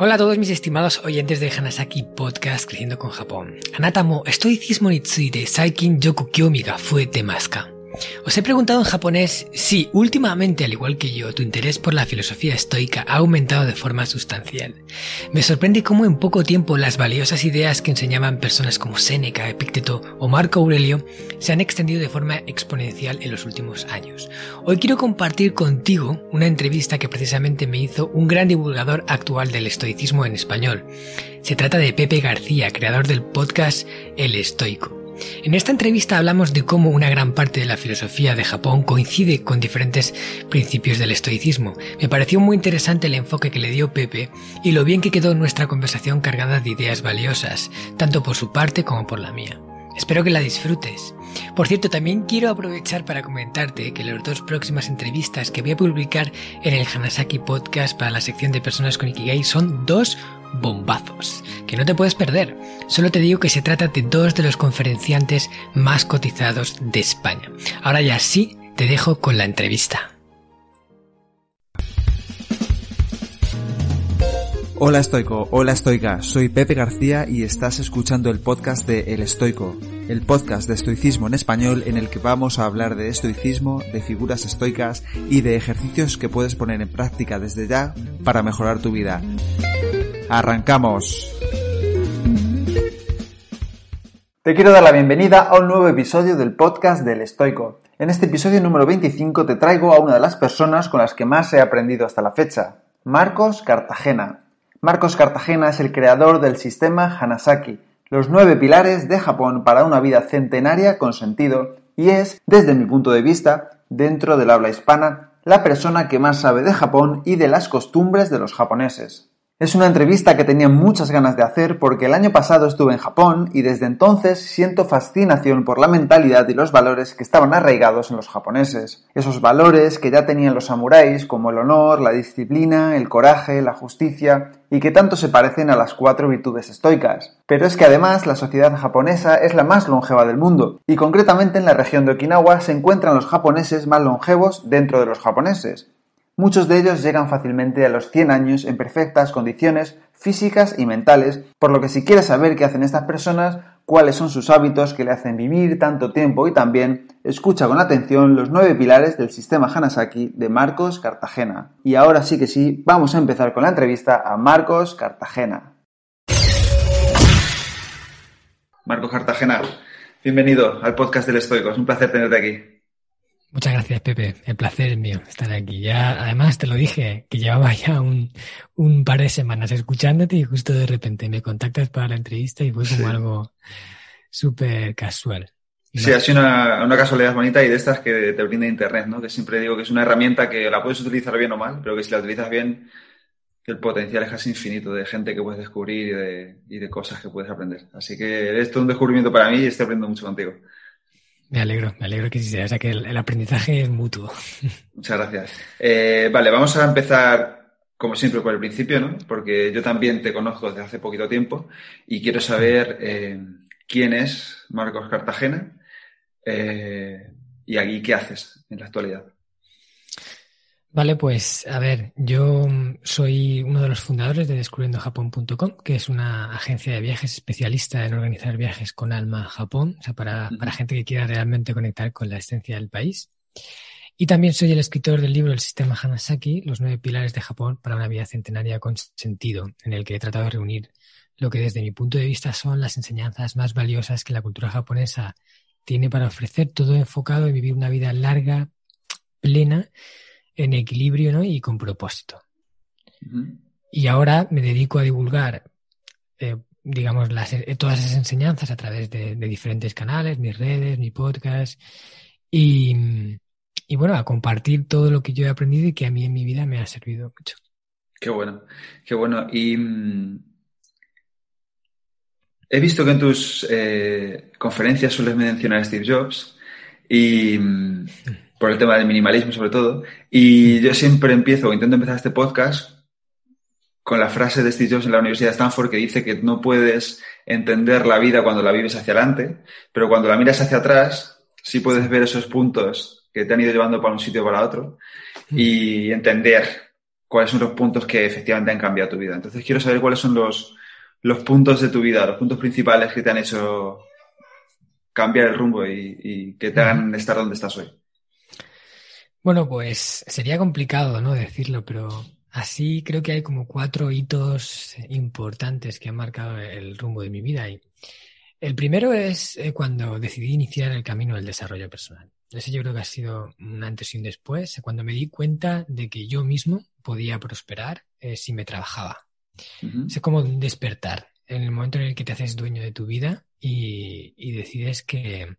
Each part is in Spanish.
Hola a todos mis estimados oyentes de Hanasaki Podcast Creciendo con Japón. Anatamo, estoicismo ni de Saikin Yoku Kyomi ga fuete maska. Os he preguntado en japonés si últimamente, al igual que yo, tu interés por la filosofía estoica ha aumentado de forma sustancial. Me sorprende cómo en poco tiempo las valiosas ideas que enseñaban personas como Séneca, Epicteto o Marco Aurelio se han extendido de forma exponencial en los últimos años. Hoy quiero compartir contigo una entrevista que precisamente me hizo un gran divulgador actual del estoicismo en español. Se trata de Pepe García, creador del podcast El Estoico. En esta entrevista hablamos de cómo una gran parte de la filosofía de Japón coincide con diferentes principios del estoicismo. Me pareció muy interesante el enfoque que le dio Pepe y lo bien que quedó nuestra conversación cargada de ideas valiosas, tanto por su parte como por la mía. Espero que la disfrutes. Por cierto, también quiero aprovechar para comentarte que las dos próximas entrevistas que voy a publicar en el Hanasaki Podcast para la sección de personas con Ikigai son dos bombazos, que no te puedes perder. Solo te digo que se trata de dos de los conferenciantes más cotizados de España. Ahora ya sí, te dejo con la entrevista. Hola estoico, hola estoica, soy Pepe García y estás escuchando el podcast de El Estoico, el podcast de estoicismo en español en el que vamos a hablar de estoicismo, de figuras estoicas y de ejercicios que puedes poner en práctica desde ya para mejorar tu vida. ¡Arrancamos! Te quiero dar la bienvenida a un nuevo episodio del podcast del Estoico. En este episodio número 25 te traigo a una de las personas con las que más he aprendido hasta la fecha, Marcos Cartagena. Marcos Cartagena es el creador del sistema Hanasaki, los nueve pilares de Japón para una vida centenaria con sentido, y es, desde mi punto de vista, dentro del habla hispana, la persona que más sabe de Japón y de las costumbres de los japoneses. Es una entrevista que tenía muchas ganas de hacer porque el año pasado estuve en Japón y desde entonces siento fascinación por la mentalidad y los valores que estaban arraigados en los japoneses. Esos valores que ya tenían los samuráis como el honor, la disciplina, el coraje, la justicia y que tanto se parecen a las cuatro virtudes estoicas. Pero es que además la sociedad japonesa es la más longeva del mundo y concretamente en la región de Okinawa se encuentran los japoneses más longevos dentro de los japoneses. Muchos de ellos llegan fácilmente a los 100 años en perfectas condiciones físicas y mentales, por lo que si quieres saber qué hacen estas personas, cuáles son sus hábitos que le hacen vivir tanto tiempo y también, escucha con atención los nueve pilares del sistema Hanasaki de Marcos Cartagena. Y ahora sí que sí, vamos a empezar con la entrevista a Marcos Cartagena. Marcos Cartagena, bienvenido al podcast del Estoico, es un placer tenerte aquí. Muchas gracias, Pepe. El placer es mío estar aquí. Ya, además, te lo dije, que llevaba ya un, un par de semanas escuchándote y justo de repente me contactas para la entrevista y fue como algo súper casual. Sí, ha sido una, una, casualidad bonita y de estas que te brinda Internet, ¿no? Que siempre digo que es una herramienta que la puedes utilizar bien o mal, pero que si la utilizas bien, el potencial es casi infinito de gente que puedes descubrir y de, y de cosas que puedes aprender. Así que esto es un descubrimiento para mí y estoy aprendiendo mucho contigo. Me alegro, me alegro que sí sea, o sea que el, aprendizaje es mutuo. Muchas gracias. Eh, vale, vamos a empezar, como siempre, por el principio, ¿no? Porque yo también te conozco desde hace poquito tiempo y quiero saber eh, quién es Marcos Cartagena eh, y aquí qué haces en la actualidad. Vale, pues a ver, yo soy uno de los fundadores de descubriendojapón.com, que es una agencia de viajes especialista en organizar viajes con alma a Japón, o sea, para, para gente que quiera realmente conectar con la esencia del país. Y también soy el escritor del libro El sistema Hanasaki, los nueve pilares de Japón para una vida centenaria con sentido, en el que he tratado de reunir lo que desde mi punto de vista son las enseñanzas más valiosas que la cultura japonesa tiene para ofrecer, todo enfocado en vivir una vida larga, plena, en equilibrio ¿no? y con propósito. Y ahora me dedico a divulgar, eh, digamos, las, eh, todas esas enseñanzas a través de, diferentes canales, mis redes, mi podcast, y, y, bueno, a compartir todo lo que yo he aprendido y que a mí en mi vida me ha servido mucho. Qué bueno, qué bueno. Y mm, he visto que en tus eh, conferencias sueles mencionar a Steve Jobs y... Mm, por el tema del minimalismo sobre todo. Y yo siempre empiezo, o intento empezar este podcast con la frase de Steve Jobs en la Universidad de Stanford que dice que no puedes entender la vida cuando la vives hacia adelante, pero cuando la miras hacia atrás, sí puedes ver esos puntos que te han ido llevando para un sitio o para otro y entender cuáles son los puntos que efectivamente han cambiado tu vida. Entonces quiero saber cuáles son los, los puntos de tu vida, los puntos principales que te han hecho cambiar el rumbo y, que te hagan estar donde estás hoy. Bueno, pues sería complicado, ¿no? Decirlo, pero así creo que hay como cuatro hitos importantes que han marcado el rumbo de mi vida. Y el primero es eh, cuando decidí iniciar el camino del desarrollo personal. Ese yo creo que ha sido un antes y un después, cuando me di cuenta de que yo mismo podía prosperar eh, si me trabajaba. Es como despertar en el momento en el que te haces dueño de tu vida y, decides que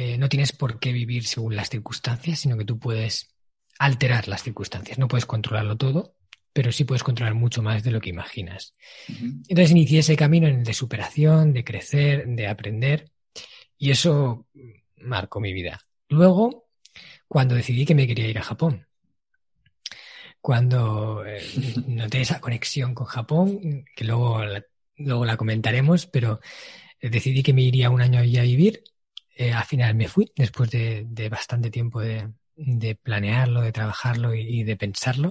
eh, no tienes por qué vivir según las circunstancias, sino que tú puedes alterar las circunstancias. No puedes controlarlo todo, pero sí puedes controlar mucho más de lo que imaginas. Entonces inicié ese camino en el de superación, de crecer, de aprender, y eso marcó mi vida. Luego, cuando decidí que me quería ir a Japón, cuando eh, noté esa conexión con Japón, que luego la, luego la comentaremos, pero decidí que me iría un año allí a vivir. Eh, al final me fui, después de, bastante tiempo de, planearlo, de trabajarlo y, de pensarlo.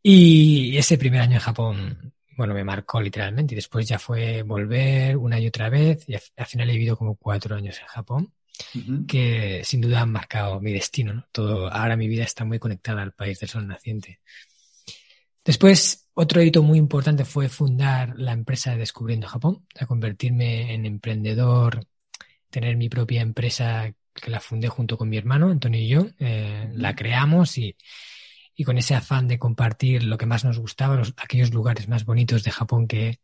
Y ese primer año en Japón, bueno, me marcó literalmente. Y después ya fue volver una y otra vez. Y al final he vivido como cuatro años en Japón que sin duda han marcado mi destino. ¿no? Todo, ahora mi vida está muy conectada al país del sol naciente. Después, otro hito muy importante fue fundar la empresa de Descubriendo Japón, a convertirme en emprendedor, tener mi propia empresa que la fundé junto con mi hermano, Antonio y yo. Eh, la creamos y, y, con ese afán de compartir lo que más nos gustaba, los, aquellos lugares más bonitos de Japón que,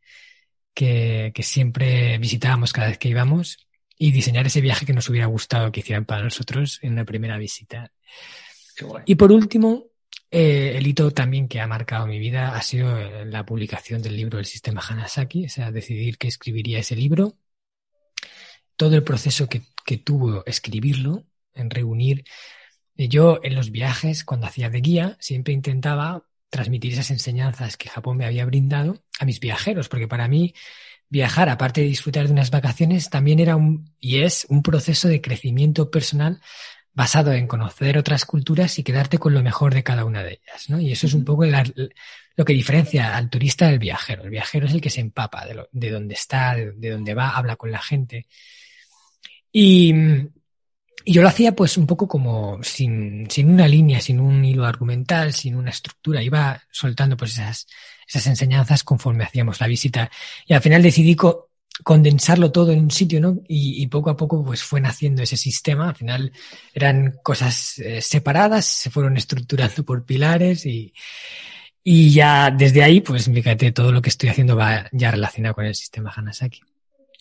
que, que siempre visitábamos cada vez que íbamos y diseñar ese viaje que nos hubiera gustado que hicieran para nosotros en una primera visita. Y por último, eh, el hito también que ha marcado mi vida ha sido eh, la publicación del libro El sistema Hanasaki, o sea, decidir que escribiría ese libro, todo el proceso que, que tuvo escribirlo, en reunir. Eh, yo en los viajes, cuando hacía de guía, siempre intentaba transmitir esas enseñanzas que Japón me había brindado a mis viajeros, porque para mí viajar, aparte de disfrutar de unas vacaciones, también era un, y es un proceso de crecimiento personal basado en conocer otras culturas y quedarte con lo mejor de cada una de ellas, ¿no? Y eso es un poco lo que diferencia al turista del viajero. El viajero es el que se empapa de, lo, de dónde está, de, de, dónde va, habla con la gente. Y, y yo lo hacía pues un poco como sin, sin una línea, sin un hilo argumental, sin una estructura. Iba soltando pues esas, esas enseñanzas conforme hacíamos la visita. Y al final decidí condensarlo todo en un sitio, ¿no? Y, poco a poco pues fue naciendo ese sistema. Al final eran cosas eh, separadas, se fueron estructurando por pilares y, y ya desde ahí pues fíjate, todo lo que estoy haciendo va ya relacionado con el sistema Hanasaki.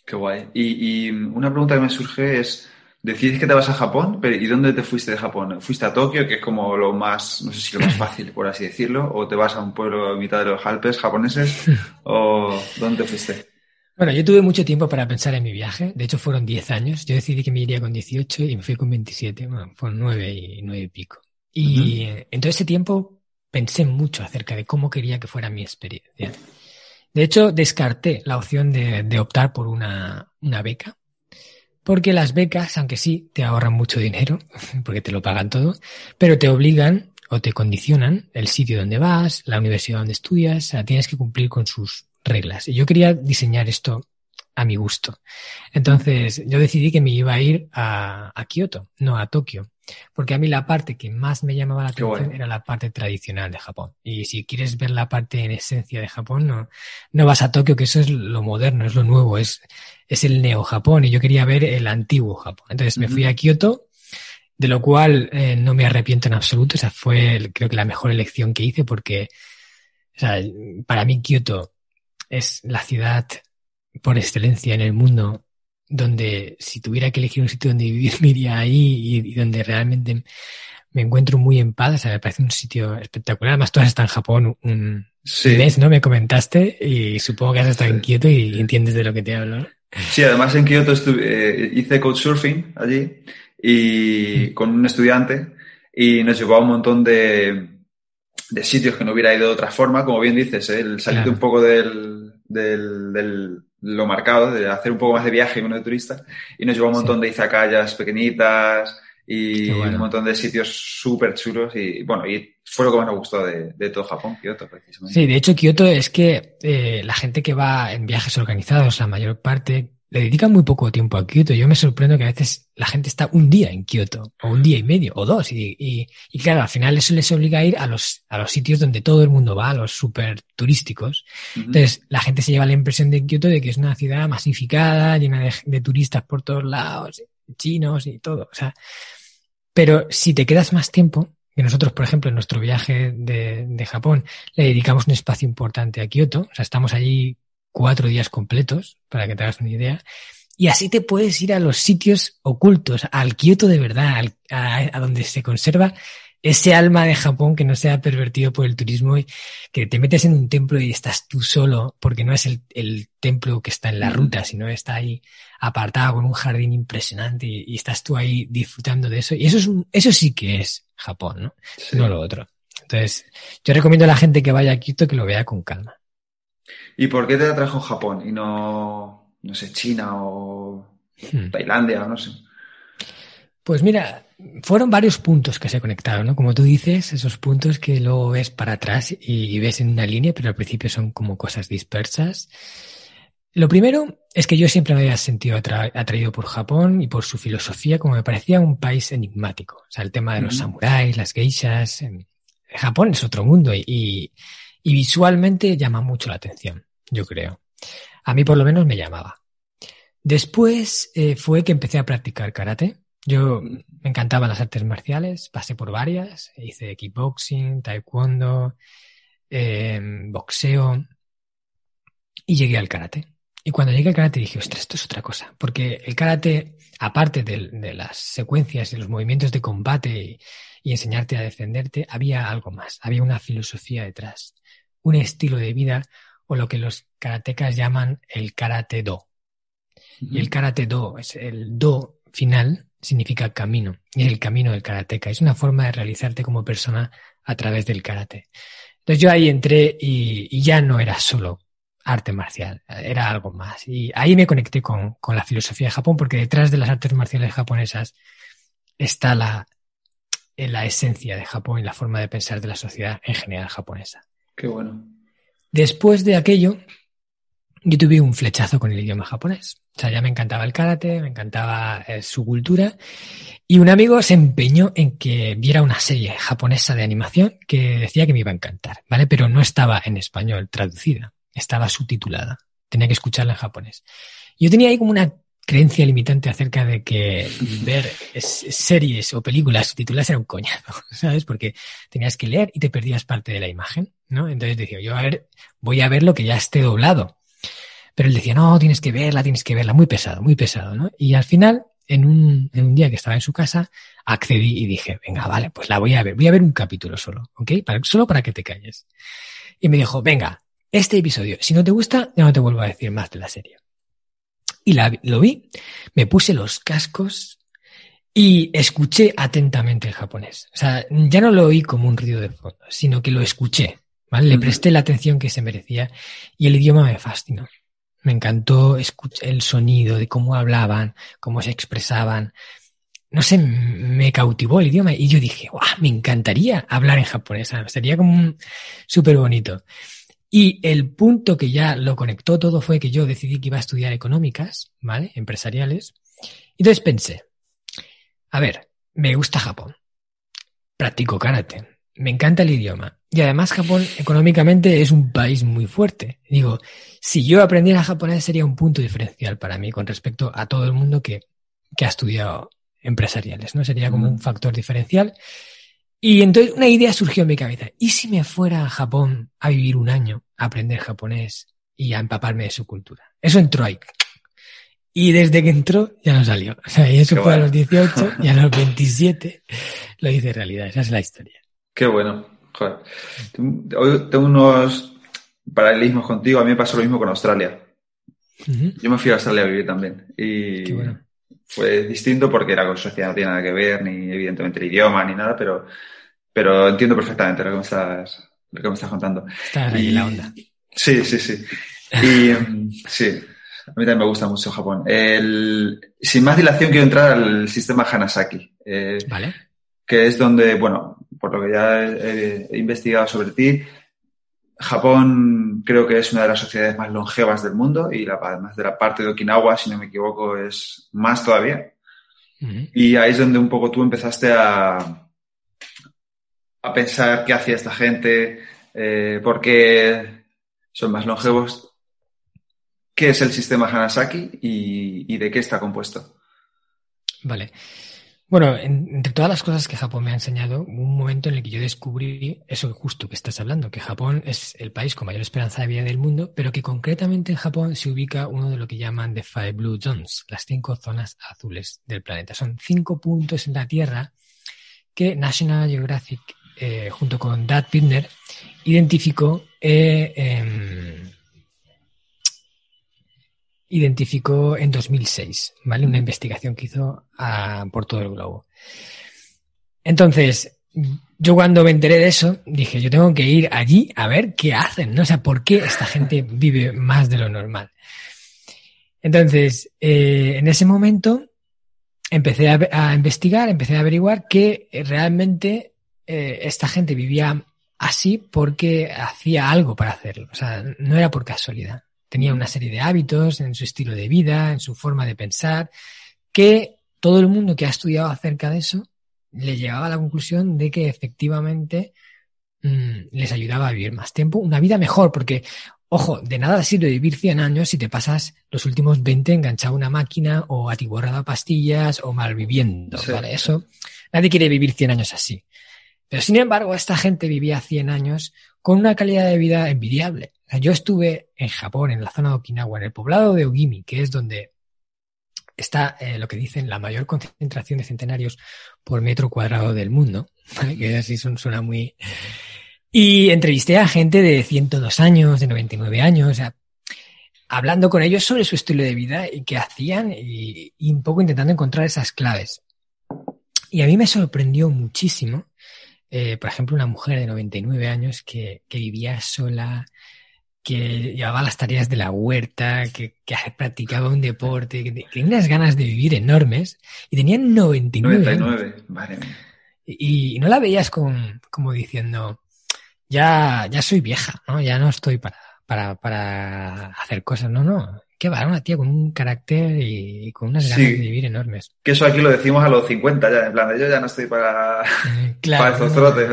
Qué guay. y una pregunta que me surge es, Decides que te vas a Japón, pero ¿y dónde te fuiste de Japón? ¿Fuiste a Tokio, que es como lo más, no sé si lo más fácil, por así decirlo, o te vas a un pueblo a mitad de los Alpes japoneses, o dónde te fuiste? Bueno, yo tuve mucho tiempo para pensar en mi viaje, de hecho fueron 10 años, yo decidí que me iría con 18 y me fui con 27, bueno, fueron 9 y 9 y pico. Y en todo ese tiempo pensé mucho acerca de cómo quería que fuera mi experiencia. De hecho, descarté la opción de, de optar por una, una beca, porque las becas, aunque sí, te ahorran mucho dinero, porque te lo pagan todo, pero te obligan o te condicionan el sitio donde vas, la universidad donde estudias, o sea, tienes que cumplir con sus reglas. Y yo quería diseñar esto a mi gusto. Entonces, yo decidí que me iba a ir a, a Kioto, no a Tokio. Porque a mí la parte que más me llamaba la atención era la parte tradicional de Japón. Y si quieres ver la parte en esencia de Japón, no, no vas a Tokio, que eso es lo moderno, es lo nuevo, es, es el neo Japón. Y yo quería ver el antiguo Japón. Entonces me fui a Kioto, de lo cual eh, no me arrepiento en absoluto. O sea, fue creo que la mejor elección que hice porque, o sea, para mí Kioto es la ciudad por excelencia en el mundo donde si tuviera que elegir un sitio donde vivir, me iría ahí y, donde realmente me encuentro muy en paz. O sea, me parece un sitio espectacular. Además, tú has estado en Japón un mes, ¿no? Me comentaste y supongo que has estado en Kioto y entiendes de lo que te hablo. Sí, además en Kioto eh, hice couchsurfing allí y con un estudiante y nos llevó a un montón de, de sitios que no hubiera ido de otra forma, como bien dices, ¿eh? el salir un poco del, del lo marcado, de hacer un poco más de viaje con de turista, y nos llevó un montón de izakayas pequeñitas, y un montón de sitios súper chulos y bueno, y fue lo que más me gustó de, todo Japón, Kioto precisamente. Sí, de hecho Kioto es que eh, la gente que va en viajes organizados, la mayor parte, le dedican muy poco tiempo a Kioto. Yo me sorprendo que a veces la gente está un día en Kioto, o un día y medio, o dos, y, y, claro, al final eso les obliga a ir a los, a los sitios donde todo el mundo va, a los súper turísticos. Entonces, la gente se lleva la impresión de Kioto de que es una ciudad masificada, llena de, de turistas por todos lados, chinos y todo. O sea, pero si te quedas más tiempo, que nosotros, por ejemplo, en nuestro viaje de, de, Japón le dedicamos un espacio importante a Kioto, o sea, estamos allí cuatro días completos, para que te hagas una idea, y así te puedes ir a los sitios ocultos, al Kioto de verdad, a, donde se conserva ese alma de Japón que no sea pervertido por el turismo y que te metes en un templo y estás tú solo, porque no es el, el templo que está en la ruta, sino está ahí apartado con un jardín impresionante y, estás tú ahí disfrutando de eso. Y eso es eso sí que es Japón, ¿no? No lo otro. Entonces, yo recomiendo a la gente que vaya a Kyoto que lo vea con calma. ¿Y por qué te atrajo Japón y no, no sé, China o hmm. Tailandia o no sé? Pues mira, fueron varios puntos que se conectaron, ¿no? Como tú dices, esos puntos que luego ves para atrás y ves en una línea, pero al principio son como cosas dispersas. Lo primero es que yo siempre me había sentido atraído por Japón y por su filosofía, como me parecía un país enigmático. O sea, el tema de los samuráis, las geishas. Japón es otro mundo y, visualmente llama mucho la atención, yo creo. A mí por lo menos me llamaba. Después eh, fue que empecé a practicar karate. Yo me encantaban las artes marciales, pasé por varias, hice kickboxing, taekwondo, eh, boxeo y llegué al karate. Y cuando llegué al karate dije, ostras, esto es otra cosa. Porque el karate, aparte de, las secuencias y los movimientos de combate y, enseñarte a defenderte, había algo más. Había una filosofía detrás. Un estilo de vida o lo que los karatecas llaman el karate do. Y el karate do, es el do final, significa camino. Y es el camino del karateka. Es una forma de realizarte como persona a través del karate. Entonces yo ahí entré y ya no era solo arte marcial, era algo más. Y ahí me conecté con, con, la filosofía de Japón, porque detrás de las artes marciales japonesas está la, la esencia de Japón y la forma de pensar de la sociedad en general japonesa. Qué bueno. Después de aquello, yo tuve un flechazo con el idioma japonés. O sea, ya me encantaba el karate, me encantaba eh, su cultura. Y un amigo se empeñó en que viera una serie japonesa de animación que decía que me iba a encantar, ¿vale? Pero no estaba en español traducida estaba subtitulada. Tenía que escucharla en japonés. Yo tenía ahí como una creencia limitante acerca de que ver series o películas subtituladas era un coñazo, ¿sabes? Porque tenías que leer y te perdías parte de la imagen, ¿no? Entonces decía, yo a ver, voy a ver lo que ya esté doblado. Pero él decía, no, tienes que verla, tienes que verla, muy pesado, muy pesado, ¿no? Y al final, en un, en un día que estaba en su casa, accedí y dije, venga, vale, pues la voy a ver, voy a ver un capítulo solo, ¿ok? Para, solo para que te calles. Y me dijo, venga, este episodio. Si no te gusta, ya no te vuelvo a decir más de la serie. Y la, lo vi, me puse los cascos y escuché atentamente el japonés. O sea, ya no lo oí como un ruido de fondo, sino que lo escuché. ¿vale? Le presté la atención que se merecía y el idioma me fascinó. Me encantó escuchar el sonido de cómo hablaban, cómo se expresaban. No sé, me cautivó el idioma y yo dije, ¡guau! Me encantaría hablar en japonés. Sería como súper bonito. Y el punto que ya lo conectó todo fue que yo decidí que iba a estudiar económicas, ¿vale? Empresariales. Y entonces pensé, a ver, me gusta Japón. Practico karate. Me encanta el idioma. Y además Japón económicamente es un país muy fuerte. Digo, si yo aprendiera japonés sería un punto diferencial para mí con respecto a todo el mundo que, que ha estudiado empresariales, ¿no? Sería como un factor diferencial. Y entonces una idea surgió en mi cabeza. ¿Y si me fuera a Japón a vivir un año, a aprender japonés y a empaparme de su cultura? Eso entró ahí. Y desde que entró ya no salió. O sea, y eso fue a los 18 y a los 27 lo hice realidad. Esa es la historia. Qué bueno. Joder. Hoy tengo unos paralelismos contigo. A mí me pasó lo mismo con Australia. Yo me fui a Australia a vivir también. Y fue distinto porque la sociedad no tiene nada que ver, ni evidentemente el idioma, ni nada, pero pero entiendo perfectamente lo que me estás, lo que me estás contando. Está ahí la onda. Sí, sí, sí. Y sí, A mí también me gusta mucho Japón. sin más dilación quiero entrar al sistema Hanasaki. Eh, vale. Que es donde, bueno, por lo que ya he, investigado sobre ti, Japón creo que es una de las sociedades más longevas del mundo y la, además de la parte de Okinawa, si no me equivoco, es más todavía. Y ahí es donde un poco tú empezaste a, a pensar qué hacía esta gente, eh, por qué son más longevos qué es el sistema Hanasaki y, de qué está compuesto. Vale. Bueno, entre todas las cosas que Japón me ha enseñado, un momento en el que yo descubrí eso justo que estás hablando, que Japón es el país con mayor esperanza de vida del mundo, pero que concretamente en Japón se ubica uno de lo que llaman the Five Blue Zones, las cinco zonas azules del planeta. Son cinco puntos en la Tierra que National Geographic, eh, junto con Dad Bittner, identificó eh, em, identificó en 2006, ¿vale? Una investigación que hizo ah, por todo el globo. Entonces, yo cuando me enteré de eso, dije, yo tengo que ir allí a ver qué hacen, ¿no? O sea, ¿por qué esta gente vive más de lo normal? Entonces, eh, en ese momento empecé a, investigar, empecé a averiguar que realmente eh, esta gente vivía así porque hacía algo para hacerlo. O sea, no era por casualidad. Tenía una serie de hábitos en su estilo de vida, en su forma de pensar, que todo el mundo que ha estudiado acerca de eso le llegaba a la conclusión de que efectivamente mm, les ayudaba a vivir más tiempo, una vida mejor, porque, ojo, de nada sirve vivir 100 años si te pasas los últimos 20 enganchado a una máquina o atiborrado a pastillas o malviviendo, ¿vale? Eso, nadie quiere vivir 100 años así. Pero sin embargo, esta gente vivía 100 años con una calidad de vida envidiable. Yo estuve en Japón, en la zona de Okinawa, en el poblado de Ogimi, que es donde está eh, lo que dicen la mayor concentración de centenarios por metro cuadrado del mundo, que así suena muy... Y entrevisté a gente de 102 años, de 99 años, o sea, hablando con ellos sobre su estilo de vida y qué hacían y, y un poco intentando encontrar esas claves. Y a mí me sorprendió muchísimo, eh, por ejemplo, una mujer de 99 años que, que vivía sola, que llevaba las tareas de la huerta, que, que practicaba un deporte, que, tenía unas ganas de vivir enormes y tenía 99. 99, vale. Y, no la veías con, como diciendo, ya, ya soy vieja, ¿no? Ya no estoy para, para, para hacer cosas, no, no. Qué va, una tía con un carácter y, con unas ganas de vivir enormes. Que eso aquí lo decimos a los 50 ya, en plan, yo ya no estoy para, para estos trotes.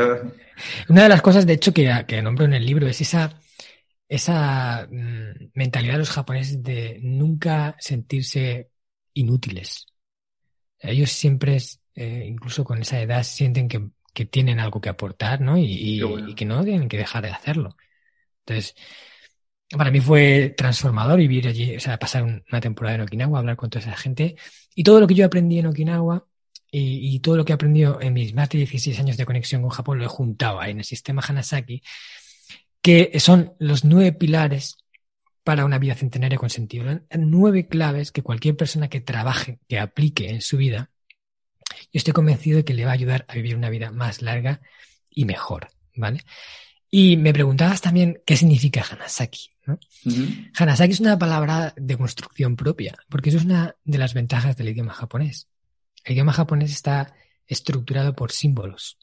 Una de las cosas, de hecho, que, que nombro en el libro es esa esa mm, mentalidad de los japoneses de nunca sentirse inútiles. Ellos siempre, eh, incluso con esa edad, sienten que, tienen algo que aportar, ¿no? Y, que no tienen que dejar de hacerlo. Entonces, para mí fue transformador vivir allí, o sea, pasar una temporada en Okinawa, hablar con toda esa gente. Y todo lo que yo aprendí en Okinawa y, todo lo que he aprendido en mis más de 16 años de conexión con Japón lo he juntado ahí en el sistema Hanasaki que son los nueve pilares para una vida centenaria con sentido. Nueve claves que cualquier persona que trabaje, que aplique en su vida, yo estoy convencido de que le va a ayudar a vivir una vida más larga y mejor, ¿vale? Y me preguntabas también qué significa Hanasaki. Hanasaki es una palabra de construcción propia, porque eso es una de las ventajas del idioma japonés. El idioma japonés está estructurado por símbolos.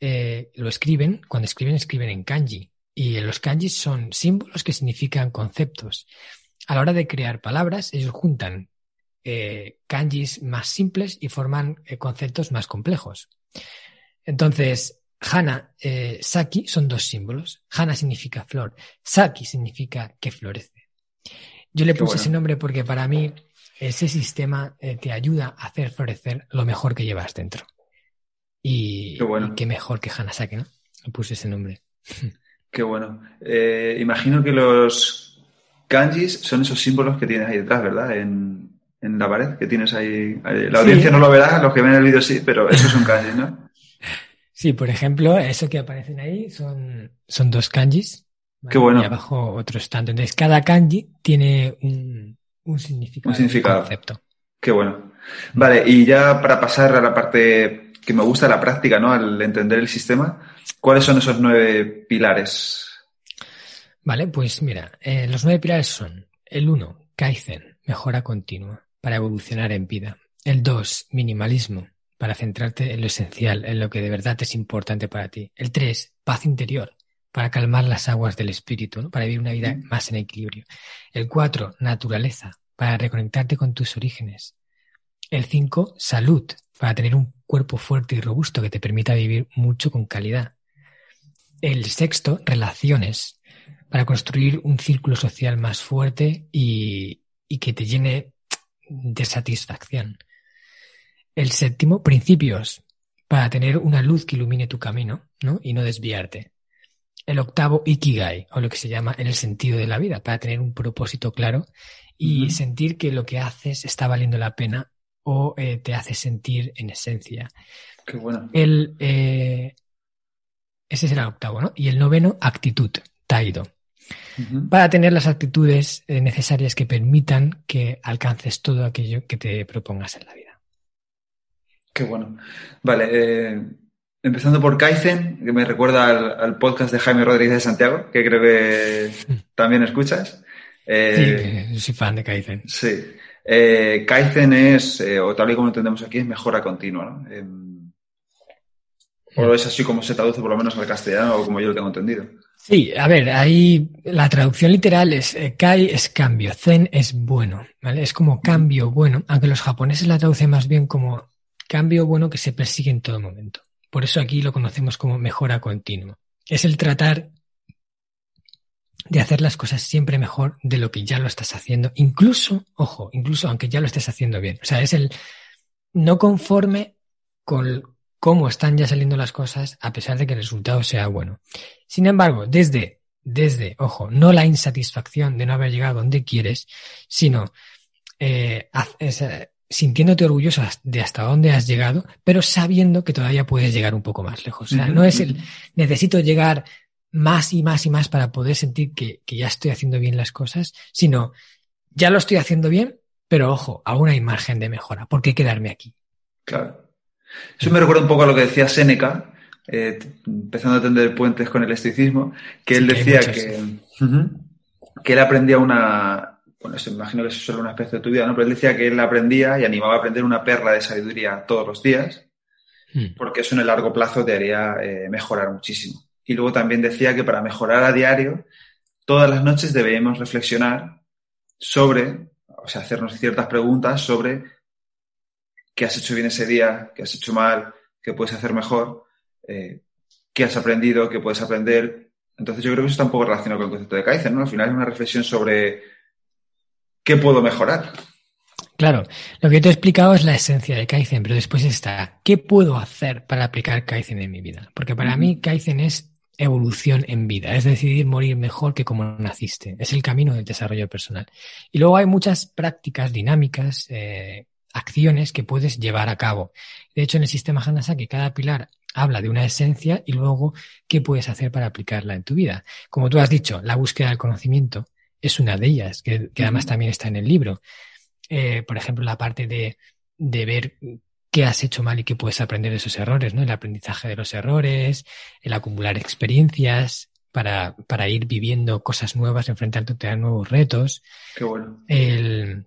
Eh, lo escriben, cuando escriben, escriben en kanji. Y los kanjis son símbolos que significan conceptos. A la hora de crear palabras, ellos juntan eh, kanjis más simples y forman eh, conceptos más complejos. Entonces, Hana, eh, Saki son dos símbolos. Hana significa flor, Saki significa que florece. Yo le puse ese nombre porque para mí ese sistema te ayuda a hacer florecer lo mejor que llevas dentro. Y qué, bueno. y qué mejor que Hana Saki, ¿no? Le puse ese nombre. Qué bueno. Eh, imagino que los kanjis son esos símbolos que tienes ahí detrás, ¿verdad? En, la pared que tienes ahí. La audiencia no lo verá, los que ven el vídeo sí, pero esos son kanjis, ¿no? Sí, por ejemplo, eso que aparecen ahí son, son dos kanjis. Qué bueno. Y abajo otros tanto. Entonces, cada kanji tiene un, un significado. Un significado. concepto. Qué bueno. Vale, y ya para pasar a la parte que me gusta la práctica, ¿no? Al entender el sistema. ¿Cuáles son esos nueve pilares? Vale, pues mira, eh, los nueve pilares son el uno, Kaizen, mejora continua, para evolucionar en vida. El 2, minimalismo, para centrarte en lo esencial, en lo que de verdad es importante para ti. El 3, paz interior, para calmar las aguas del espíritu, para vivir una vida más en equilibrio. El 4, naturaleza, para reconectarte con tus orígenes. El 5, salud, para tener un cuerpo fuerte y robusto que te permita vivir mucho con calidad. El sexto, relaciones, para construir un círculo social más fuerte y, y que te llene de satisfacción. El séptimo, principios, para tener una luz que ilumine tu camino, ¿no? Y no desviarte. El octavo, ikigai, o lo que se llama el sentido de la vida, para tener un propósito claro y sentir que lo que haces está valiendo la pena o eh, te hace sentir en esencia. Qué bueno. El, eh, ese será el octavo, ¿no? Y el noveno, actitud, taido, para tener las actitudes eh, necesarias que permitan que alcances todo aquello que te propongas en la vida. Qué bueno. Vale, eh, empezando por Kaizen, que me recuerda al, podcast de Jaime Rodríguez de Santiago, que creo que también escuchas. Eh, sí, soy fan de Kaizen. Sí. Eh, Kaizen es, o tal y como lo entendemos aquí, es mejora continua, ¿no? Em, o es así como se traduce por lo menos al castellano, o como yo lo tengo entendido. Sí, a ver, ahí la traducción literal es Kai es cambio, Zen es bueno, ¿vale? Es como cambio bueno, aunque los japoneses la traducen más bien como Cambio bueno que se persigue en todo momento. Por eso aquí lo conocemos como mejora continua. Es el tratar de hacer las cosas siempre mejor de lo que ya lo estás haciendo, incluso, ojo, incluso aunque ya lo estés haciendo bien. O sea, es el no conforme con cómo están ya saliendo las cosas a pesar de que el resultado sea bueno. Sin embargo, desde, desde, ojo, no la insatisfacción de no haber llegado donde quieres, sino eh, sintiéndote orgulloso de hasta dónde has llegado, pero sabiendo que todavía puedes llegar un poco más lejos. O sea, no es el necesito llegar más y más y más para poder sentir que, ya estoy haciendo bien las cosas, sino ya lo estoy haciendo bien, pero ojo, aún hay margen de mejora. ¿Por qué quedarme aquí? Claro. Eso me recuerda un poco a lo que decía Séneca, eh, empezando a tender puentes con el estoicismo, que él decía que, que él aprendía una, bueno, eso, imagino que eso es solo un aspecto de tu vida, ¿no? Pero él decía que él aprendía y animaba a aprender una perla de sabiduría todos los días, hmm. porque eso en el largo plazo te haría eh, mejorar muchísimo. Y luego también decía que para mejorar a diario, todas las noches debemos reflexionar sobre, o sea, hacernos ciertas preguntas sobre qué has hecho bien ese día, qué has hecho mal, qué puedes hacer mejor, eh, qué has aprendido, qué puedes aprender. Entonces yo creo que eso está un poco relacionado con el concepto de Kaizen, ¿no? Al final es una reflexión sobre ¿qué puedo mejorar? Claro, lo que te he explicado es la esencia de Kaizen, pero después está, ¿qué puedo hacer para aplicar Kaizen en mi vida? Porque para mí Kaizen es evolución en vida, es decidir morir mejor que como naciste, es el camino del desarrollo personal. Y luego hay muchas prácticas dinámicas, eh, acciones que puedes llevar a cabo. De hecho, en el sistema Hanasaki cada pilar habla de una esencia y luego qué puedes hacer para aplicarla en tu vida. Como tú has dicho, la búsqueda del conocimiento, es una de ellas, que, además también está en el libro. Eh, por ejemplo, la parte de, de ver qué has hecho mal y qué puedes aprender de esos errores, ¿no? El aprendizaje de los errores, el acumular experiencias para, para ir viviendo cosas nuevas, enfrentándote a nuevos retos. Qué bueno. El,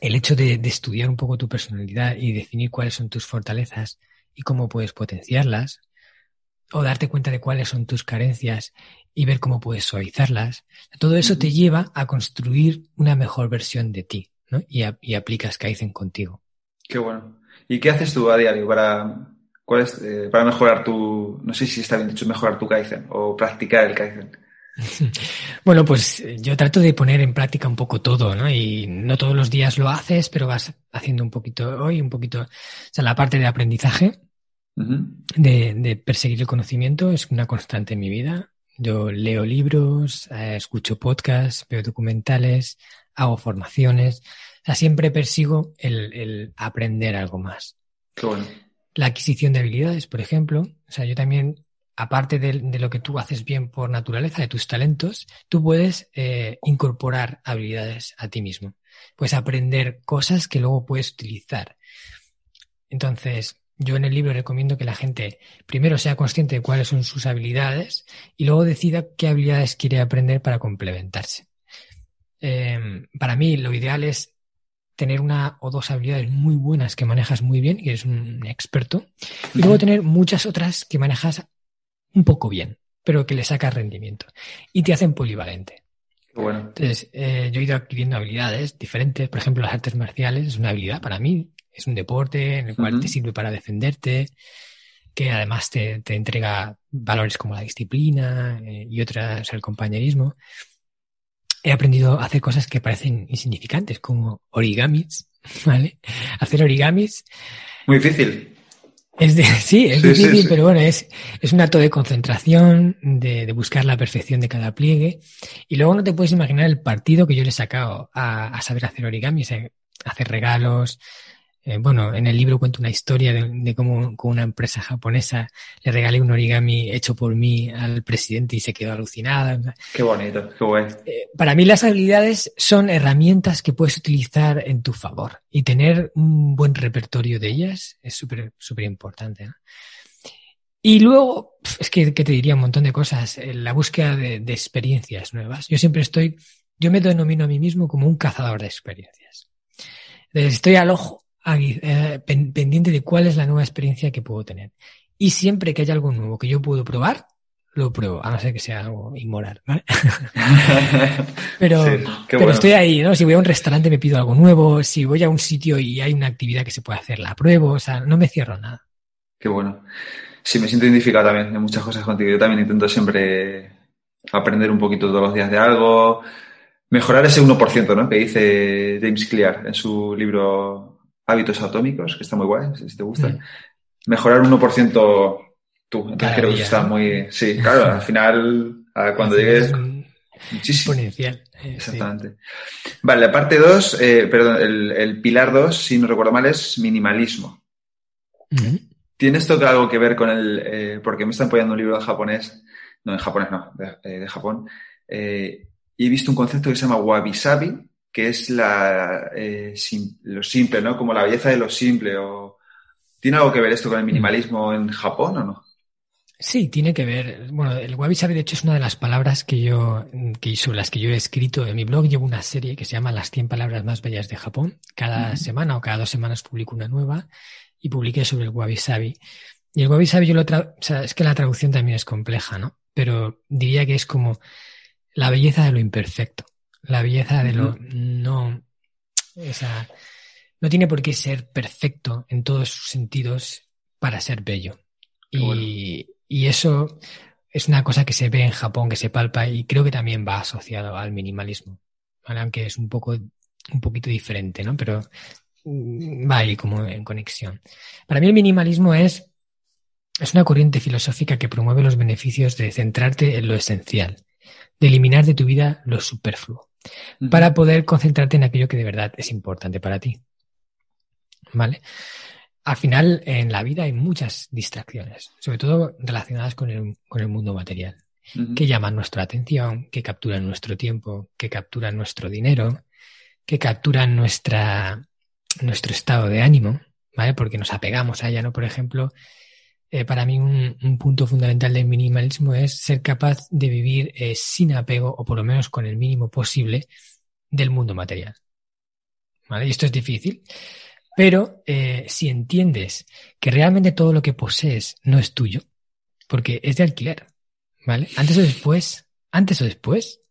el hecho de, de, estudiar un poco tu personalidad y definir cuáles son tus fortalezas y cómo puedes potenciarlas, o darte cuenta de cuáles son tus carencias y ver cómo puedes suavizarlas. Todo eso te lleva a construir una mejor versión de ti, ¿no? Y, aplicas Kaizen contigo. Qué bueno. ¿Y qué haces tú a diario para, cuál eh, para mejorar tu, no sé si está bien dicho, mejorar tu Kaizen o practicar el Kaizen? Bueno, pues eh, yo trato de poner en práctica un poco todo, ¿no? Y no todos los días lo haces, pero vas haciendo un poquito hoy, un poquito, o sea, la parte de aprendizaje, de, de, perseguir el conocimiento es una constante en mi vida. Yo leo libros, eh, escucho podcasts, veo documentales, hago formaciones. O sea, siempre persigo el, el aprender algo más. Qué bueno. La adquisición de habilidades, por ejemplo. O sea, yo también, aparte de, de lo que tú haces bien por naturaleza, de tus talentos, tú puedes eh, incorporar habilidades a ti mismo. Puedes aprender cosas que luego puedes utilizar. Entonces, yo en el libro recomiendo que la gente primero sea consciente de cuáles son sus habilidades y luego decida qué habilidades quiere aprender para complementarse. eh, para mí lo ideal es tener una o dos habilidades muy buenas que manejas muy bien y eres un experto, y luego tener muchas otras que manejas un poco bien, pero que le sacas rendimiento y te hacen polivalente. Bueno. Entonces, eh, yo he ido adquiriendo habilidades diferentes. Por ejemplo, las artes marciales es una habilidad para mí. Es un deporte en el cual te sirve para defenderte, que además te, te entrega valores como la disciplina eh, y otras, el compañerismo. He aprendido a hacer cosas que parecen insignificantes, como origamis, ¿vale? Hacer origamis Muy difícil. es de, sí, es Sí, difícil, sí, sí. pero bueno, es, es un acto de concentración, de, de buscar la perfección de cada pliegue. Y luego no te puedes imaginar el partido que yo le he sacado a, a saber hacer origami, o sea, hacer regalos. Eh, bueno, en el libro cuento una historia de, de cómo con una empresa japonesa le regalé un origami hecho por mí al presidente y se quedó alucinada. Qué bonito, qué guay. Eh, para mí las habilidades son herramientas que puedes utilizar en tu favor y tener un buen repertorio de ellas es súper, súper importante. ¿no? Y luego, es que, que te diría un montón de cosas, eh, la búsqueda de, de experiencias nuevas. Yo siempre estoy, yo me denomino a mí mismo como un cazador de experiencias. Entonces, estoy al ojo, eh, pen- pendiente de cuál es la nueva experiencia que puedo tener. Y siempre que haya algo nuevo que yo puedo probar, lo pruebo, a no ser que sea algo inmoral, ¿vale? Pero, Sí, pero bueno. estoy ahí, ¿no? Si voy a un restaurante me pido algo nuevo, si voy a un sitio y hay una actividad que se puede hacer, la pruebo, o sea, no me cierro nada. Qué bueno. Sí, me siento identificado también en muchas cosas contigo. Yo también intento siempre aprender un poquito todos los días de algo, mejorar ese 1%, ¿no? Que dice James Clear en su libro Hábitos Atómicos, que está muy guay, si te gusta. Mm. Mejorar 1% tú. Entonces Cada creo que está ¿no? muy... Sí, claro, al final, cuando llegues... es un Muchísimo. exponencial. eh, sí. Exactamente. Vale, la parte 2, perdón, el, el pilar 2, si no recuerdo mal, es minimalismo. Ujú. ¿Tiene esto algo que ver con el... eh, porque me están apoyando un libro en japonés, no, en japonés no, de, eh, de Japón, eh, y he visto un concepto que se llama wabi-sabi, que es la, eh, sim- lo simple, ¿no? Como la belleza de lo simple. O... ¿Tiene algo que ver esto con el minimalismo en Japón o no? Sí, tiene que ver. Bueno, el wabi sabi de hecho es una de las palabras que yo, que sobre las que yo he escrito en mi blog. Llevo una serie que se llama Las 100 palabras más bellas de Japón. Cada semana o cada dos semanas publico una nueva y publiqué sobre el wabi sabi. Y el wabi sabi yo lo tra o sea, es que la traducción también es compleja, ¿no? Pero diría que es como la belleza de lo imperfecto, la belleza de lo no, esa, no tiene por qué ser perfecto en todos sus sentidos para ser bello. Bueno. Y, y eso es una cosa que se ve en Japón, que se palpa y creo que también va asociado al minimalismo, ¿vale? aunque es un poco, un poquito diferente, ¿no? Pero mm, va ahí como en conexión. Para mí el minimalismo es, es una corriente filosófica que promueve los beneficios de centrarte en lo esencial, de eliminar de tu vida lo superfluo, para poder concentrarte en aquello que de verdad es importante para ti. ¿Vale? Al final, en la vida hay muchas distracciones, sobre todo relacionadas con el, con el mundo material, que llaman nuestra atención, que capturan nuestro tiempo, que capturan nuestro dinero, que capturan nuestra, nuestro estado de ánimo, ¿vale? Porque nos apegamos a ella, ¿no? Por ejemplo, eh, para mí un, un punto fundamental del minimalismo es ser capaz de vivir eh, sin apego o por lo menos con el mínimo posible del mundo material. ¿Vale? Y esto es difícil, pero eh, si entiendes que realmente todo lo que posees no es tuyo, porque es de alquiler, ¿vale? Antes o después, antes o después,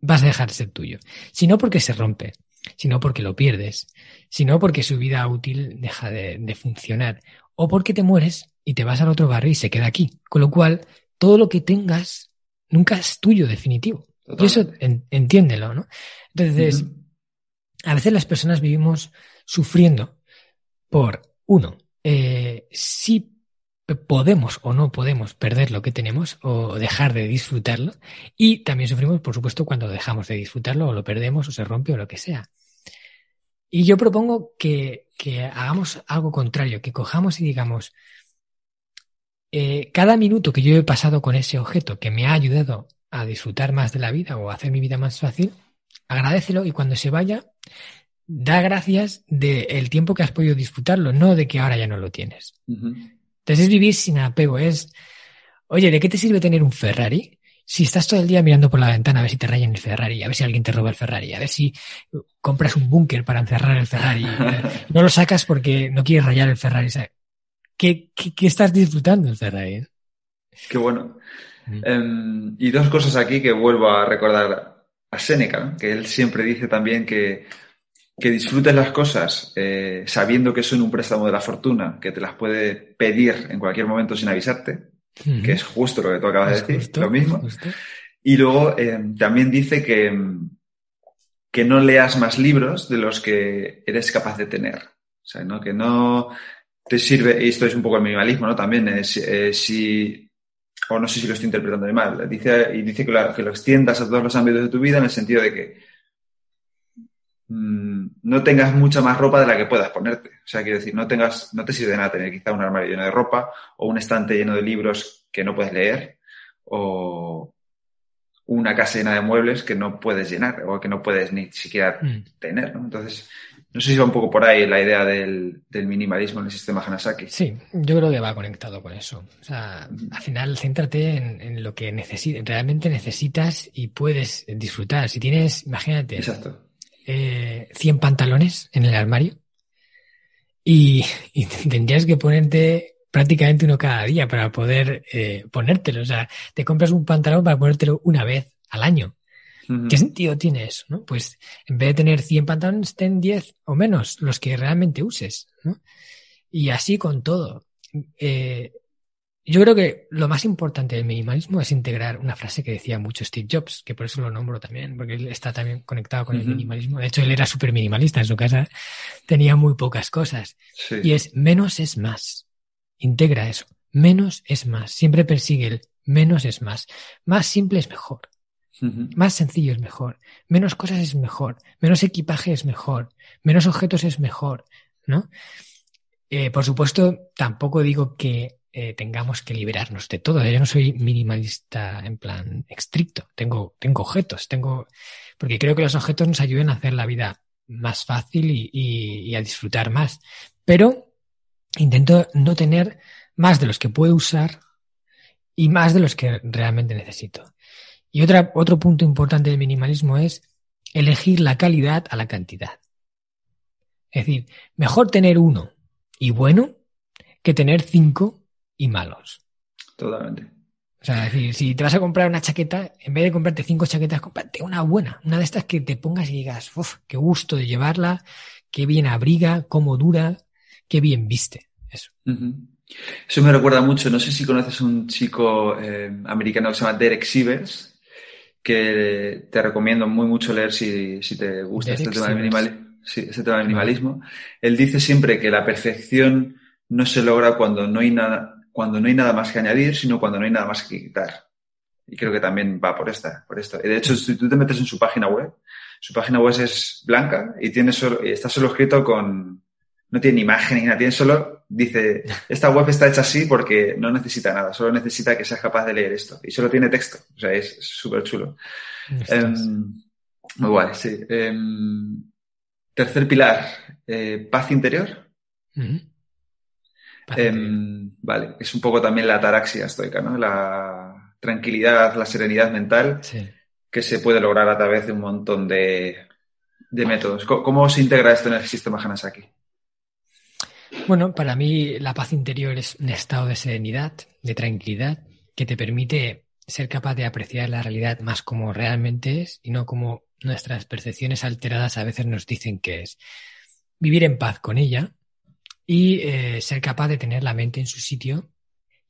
vas a dejar de ser tuyo. Si no porque se rompe, sino porque lo pierdes, sino porque su vida útil deja de, de funcionar, o porque te mueres y te vas al otro barrio y se queda aquí. Con lo cual, todo lo que tengas nunca es tuyo definitivo. Y eso en- entiéndelo, ¿no? Entonces, a veces las personas vivimos sufriendo por, uno, eh, si podemos o no podemos perder lo que tenemos o dejar de disfrutarlo. Y también sufrimos, por supuesto, cuando dejamos de disfrutarlo o lo perdemos o se rompe o lo que sea. Y yo propongo que, que hagamos algo contrario, que cojamos y digamos, eh, cada minuto que yo he pasado con ese objeto que me ha ayudado a disfrutar más de la vida o a hacer mi vida más fácil, agradecelo y cuando se vaya, da gracias del tiempo que has podido disfrutarlo, no de que ahora ya no lo tienes. Entonces es vivir sin apego, es, oye, ¿de qué te sirve tener un Ferrari si estás todo el día mirando por la ventana a ver si te rayan el Ferrari, a ver si alguien te roba el Ferrari, a ver si compras un búnker para encerrar el Ferrari, no lo sacas porque no quieres rayar el Ferrari. ¿Qué, qué, estás disfrutando Ferrari? Qué bueno. Mm. Em, y dos cosas aquí que vuelvo a recordar a Seneca, que él siempre dice también que, que disfrutes las cosas eh, sabiendo que son un préstamo de la fortuna, que te las puede pedir en cualquier momento sin avisarte que es justo lo que tú acabas de decir, lo mismo. Y luego eh, también dice que, que no leas más libros de los que eres capaz de tener. O sea, ¿no? que no te sirve, y esto es un poco el minimalismo, ¿no? También, es, eh, si, o no sé si lo estoy interpretando de mal, dice, y dice que lo, que lo extiendas a todos los ámbitos de tu vida en el sentido de que mm, no tengas mucha más ropa de la que puedas ponerte. O sea, quiero decir, no tengas, no te sirve de nada tener quizá un armario lleno de ropa o un estante lleno de libros que no puedes leer o una casa llena de muebles que no puedes llenar o que no puedes ni siquiera mm. tener, ¿no? Entonces, no sé si va un poco por ahí la idea del, minimalismo en el sistema Hanasaki. Sí, yo creo que va conectado con eso. O sea, al final, céntrate en, lo que realmente necesitas y puedes disfrutar. Si tienes, imagínate, Exacto. 100 eh, pantalones en el armario, y, tendrías que ponerte prácticamente uno cada día para poder eh, ponértelo. O sea, te compras un pantalón para ponértelo una vez al año. ¿Qué sentido tiene eso? ¿no? Pues en vez de tener 100 pantalones, ten 10 o menos, los que realmente uses. ¿no? Y así con todo. Eh, yo creo que lo más importante del minimalismo es integrar una frase que decía mucho Steve Jobs, que por eso lo nombro también, porque él está también conectado con el minimalismo. De hecho, él era súper minimalista en su casa, tenía muy pocas cosas. Y es menos es más. Integra eso. Menos es más. Siempre persigue el menos es más. Más simple es mejor. Más sencillo es mejor. Menos cosas es mejor. Menos equipaje es mejor. Menos objetos es mejor. ¿No? Eh, por supuesto, tampoco digo que eh, tengamos que liberarnos de todo. Yo no soy minimalista en plan estricto. Tengo, tengo objetos, tengo, porque creo que los objetos nos ayudan a hacer la vida más fácil y, a disfrutar más. Pero intento no tener más de los que puedo usar y más de los que realmente necesito. Y otra, otro punto importante del minimalismo es elegir la calidad a la cantidad. Es decir, mejor tener uno y bueno que tener cinco y malos. Totalmente. O sea, es decir, si te vas a comprar una chaqueta, en vez de comprarte cinco chaquetas, cómprate una buena. Una de estas que te pongas y digas, uff, qué gusto de llevarla, qué bien abriga, cómo dura, qué bien viste. Eso. Eso me recuerda mucho, no sé si conoces un chico eh, americano que se llama Derek Sivers, que te recomiendo muy mucho leer si, te gusta este tema, del este tema del minimalismo. Él dice siempre que la perfección no se logra cuando no hay nada, cuando no hay nada más que añadir, sino cuando no hay nada más que quitar. Y creo que también va por esta, por esto. De hecho, si tú te metes en su página web, su página web es blanca y tiene solo, está solo escrito con, no tiene imagen ni nada, tiene solo, dice, esta web está hecha así porque no necesita nada, solo necesita que seas capaz de leer esto. Y solo tiene texto, o sea, es súper chulo. Em, muy guay, sí. Em, tercer pilar, eh, paz interior. Em, vale, es un poco también la ataraxia estoica, ¿no? La tranquilidad, la serenidad mental que se puede lograr a través de un montón de, métodos. ¿Cómo, se integra esto en el sistema Hanasaki? Bueno, para mí la paz interior es un estado de serenidad, de tranquilidad, que te permite ser capaz de apreciar la realidad más como realmente es y no como nuestras percepciones alteradas a veces nos dicen que es. Vivir en paz con ella y eh, ser capaz de tener la mente en su sitio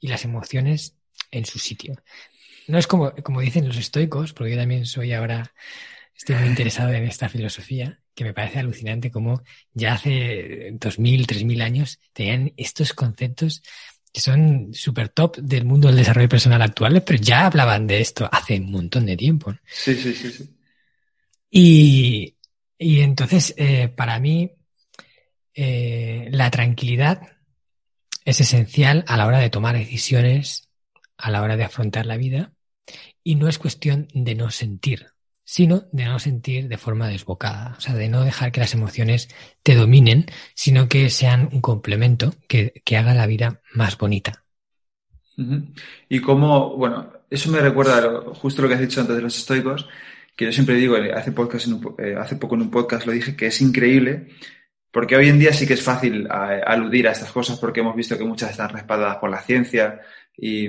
y las emociones en su sitio. No es como, como dicen los estoicos, porque yo también soy ahora, estoy muy interesado en esta filosofía, que me parece alucinante como ya hace 2000, 3000 años tenían estos conceptos que son súper top del mundo del desarrollo personal actual, pero ya hablaban de esto hace un montón de tiempo. Sí, sí, sí, sí. Y, y entonces, eh, para mí, eh, la tranquilidad es esencial a la hora de tomar decisiones, a la hora de afrontar la vida, y no es cuestión de no sentir, sino de no sentir de forma desbocada, o sea, de no dejar que las emociones te dominen, sino que sean un complemento que, haga la vida más bonita. Y cómo, bueno, eso me recuerda justo lo que has dicho antes de los estoicos, que yo siempre digo, hace, podcast eh, hace poco en un podcast lo dije, que es increíble, porque hoy en día sí que es fácil aludir a estas cosas porque hemos visto que muchas están respaldadas por la ciencia, y,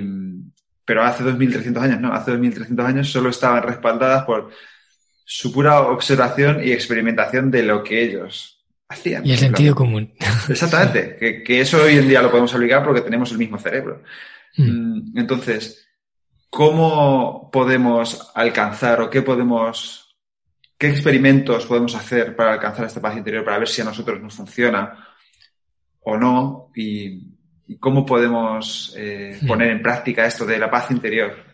pero hace 2.300 años, no, hace 2.300 años solo estaban respaldadas por su pura observación y experimentación de lo que ellos hacían. Y el sentido común. Exactamente, que, que, eso hoy en día lo podemos aplicar porque tenemos el mismo cerebro. Mm. Mm, entonces, ¿cómo podemos alcanzar o qué podemos, qué experimentos podemos hacer para alcanzar esta paz interior, para ver si a nosotros nos funciona o no? Y, cómo podemos eh, mm. poner en práctica esto de la paz interior.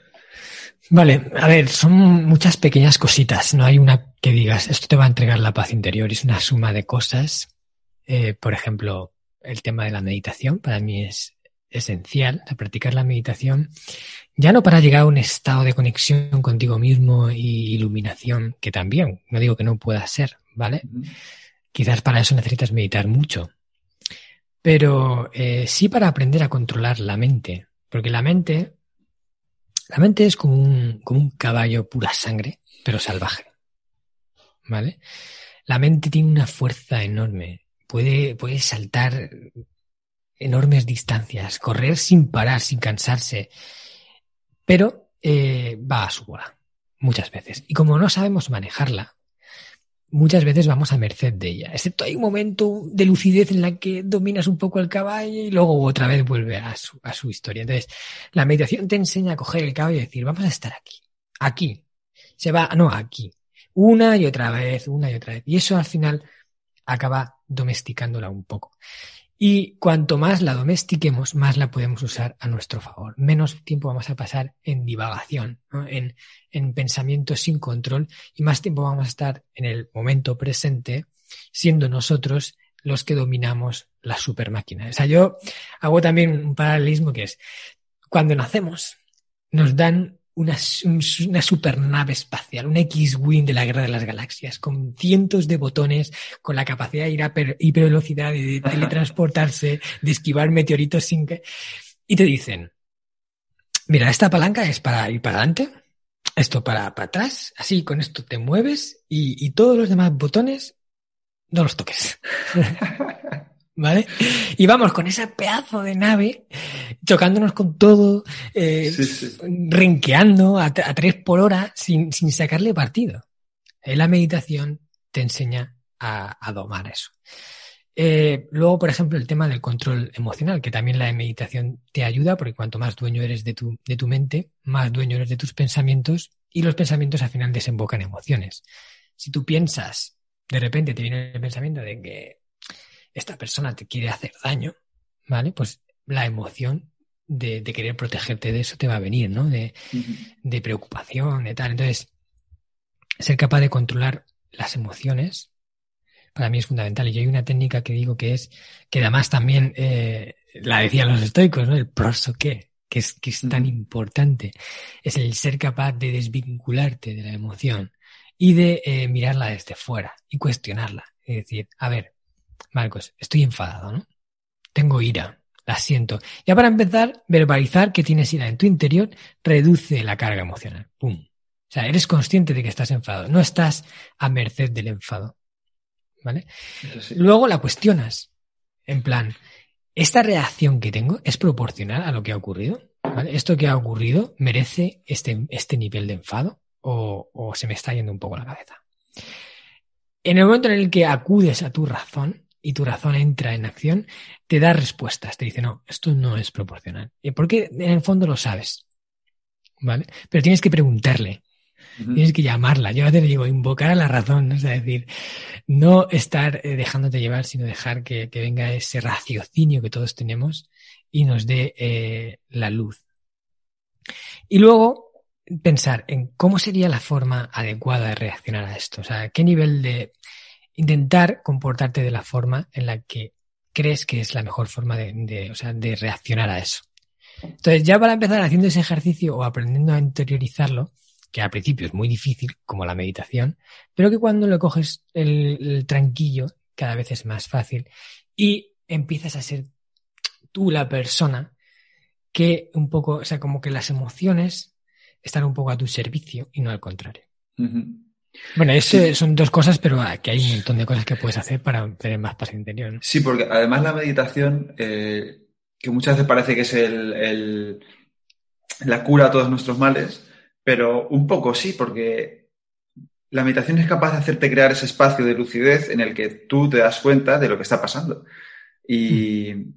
Vale, a ver, son muchas pequeñas cositas. No hay una que digas, esto te va a entregar la paz interior. Es una suma de cosas. Eh, por ejemplo, el tema de la meditación para mí es esencial, a practicar la meditación, ya no para llegar a un estado de conexión contigo mismo y iluminación, que también, no digo que no pueda ser, ¿vale? Quizás para eso necesitas meditar mucho, pero eh, sí para aprender a controlar la mente, porque la mente, la mente es como un, como un caballo pura sangre, pero salvaje, ¿vale? La mente tiene una fuerza enorme, puede, puede saltar enormes distancias, correr sin parar, sin cansarse, pero eh, va a su bola, muchas veces. Y como no sabemos manejarla, muchas veces vamos a merced de ella, excepto hay un momento de lucidez en la que dominas un poco el caballo y luego otra vez vuelve a su, a su historia. Entonces, la meditación te enseña a coger el caballo y decir, vamos a estar aquí, aquí, se va, no, aquí, una y otra vez, una y otra vez. Y eso al final acaba domesticándola un poco. Y cuanto más la domestiquemos, más la podemos usar a nuestro favor. Menos tiempo vamos a pasar en divagación, en, en pensamientos sin control y más tiempo vamos a estar en el momento presente, siendo nosotros los que dominamos la super máquina. O sea, yo hago también un paralelismo que es, cuando nacemos, nos dan una, una supernave espacial, un X-Wing de la Guerra de las Galaxias, con cientos de botones, con la capacidad de ir a hipervelocidad, de teletransportarse, de esquivar meteoritos sin que... Y te dicen, mira, esta palanca es para ir para adelante, esto para, para atrás, así con esto te mueves y, y todos los demás botones no los toques. ¿vale? Y vamos con ese pedazo de nave, chocándonos con todo, eh, renqueando a, tres por hora sin, sin sacarle partido. Eh, la meditación te enseña a, a domar eso. Eh, luego, por ejemplo, el tema del control emocional, que también la meditación te ayuda, porque cuanto más dueño eres de tu, de tu mente, más dueño eres de tus pensamientos, y los pensamientos al final desembocan emociones. Si tú piensas, de repente te viene el pensamiento de que esta persona te quiere hacer daño, ¿vale? Pues la emoción de, querer protegerte de eso te va a venir, ¿no? De, de preocupación, de tal. Entonces, ser capaz de controlar las emociones para mí es fundamental. Y yo hay una técnica que digo que es, que además también eh, la decían los estoicos, ¿no? El qué, que es, que es tan importante. Es el ser capaz de desvincularte de la emoción y de eh, mirarla desde fuera y cuestionarla. Es decir, a ver, Marcos, estoy enfadado, ¿no? Tengo ira, la siento. Ya para empezar, verbalizar que tienes ira en tu interior reduce la carga emocional. ¡Pum! O sea, eres consciente de que estás enfadado, no estás a merced del enfado. ¿Vale? Luego la cuestionas. En plan, ¿esta reacción que tengo es proporcional a lo que ha ocurrido? ¿Vale? ¿Esto que ha ocurrido merece este, este nivel de enfado? O, o se me está yendo un poco la cabeza? En el momento en el que acudes a tu razón, y tu razón entra en acción, te da respuestas, te dice, no, esto no es proporcional. Porque en el fondo lo sabes. ¿Vale? Pero tienes que preguntarle, tienes que llamarla. Yo a veces digo, invocar a la razón, ¿no? es decir, no estar eh, dejándote llevar, sino dejar que, venga ese raciocinio que todos tenemos y nos dé eh, la luz. Y luego pensar en cómo sería la forma adecuada de reaccionar a esto. O sea, qué nivel de intentar comportarte de la forma en la que crees que es la mejor forma de, o sea, de reaccionar a eso. Entonces, ya para empezar haciendo ese ejercicio o aprendiendo a interiorizarlo, que al principio es muy difícil, como la meditación, pero que cuando le coges el, tranquillo, cada vez es más fácil y empiezas a ser tú la persona que un poco, o sea, como que las emociones están un poco a tu servicio y no al contrario. Bueno, eso son dos cosas, pero que hay un montón de cosas que puedes hacer para tener más paz interior. Sí, porque además la meditación, eh, que muchas veces parece que es el, la cura a todos nuestros males, pero un poco sí, porque la meditación es capaz de hacerte crear ese espacio de lucidez en el que tú te das cuenta de lo que está pasando. Y mm.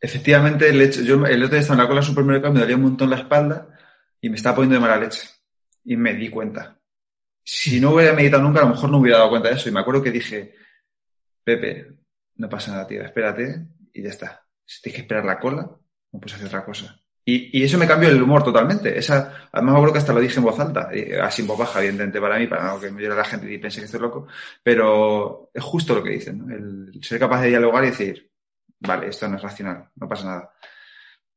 efectivamente, el hecho, yo el otro día estaba en la cola supermercado, me dolía un montón la espalda y me estaba poniendo de mala leche. Y me di cuenta. Si no hubiera meditado nunca, a lo mejor no hubiera dado cuenta de eso. Y me acuerdo que dije, Pepe, no pasa nada, tío, espérate y ya está. Si tienes que esperar la cola, no puedes hacer otra cosa. Y, eso me cambió el humor totalmente. Esa, además me acuerdo que hasta lo dije en voz alta, así en voz baja, evidentemente para mí, para no que me llore la gente y piense que estoy loco, pero es justo lo que dicen, ¿no? el ser capaz de dialogar y decir, vale, esto no es racional, no pasa nada.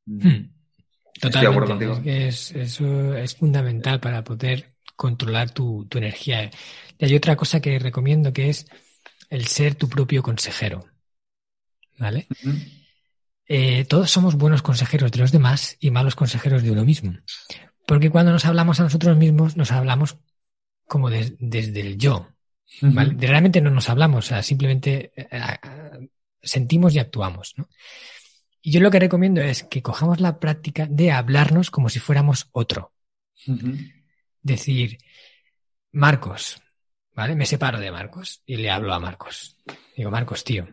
Hmm. Totalmente. Es, eso es fundamental para poder controlar tu, energía. Y hay otra cosa que recomiendo que es el ser tu propio consejero. ¿Vale? Eh, todos somos buenos consejeros de los demás y malos consejeros de uno mismo. Porque cuando nos hablamos a nosotros mismos, nos hablamos como desde el yo. Realmente no nos hablamos, o sea, simplemente eh, sentimos y actuamos. Y yo lo que recomiendo es que cojamos la práctica de hablarnos como si fuéramos otro. Decir, Marcos, ¿vale? Me separo de Marcos y le hablo a Marcos. Digo, Marcos, tío,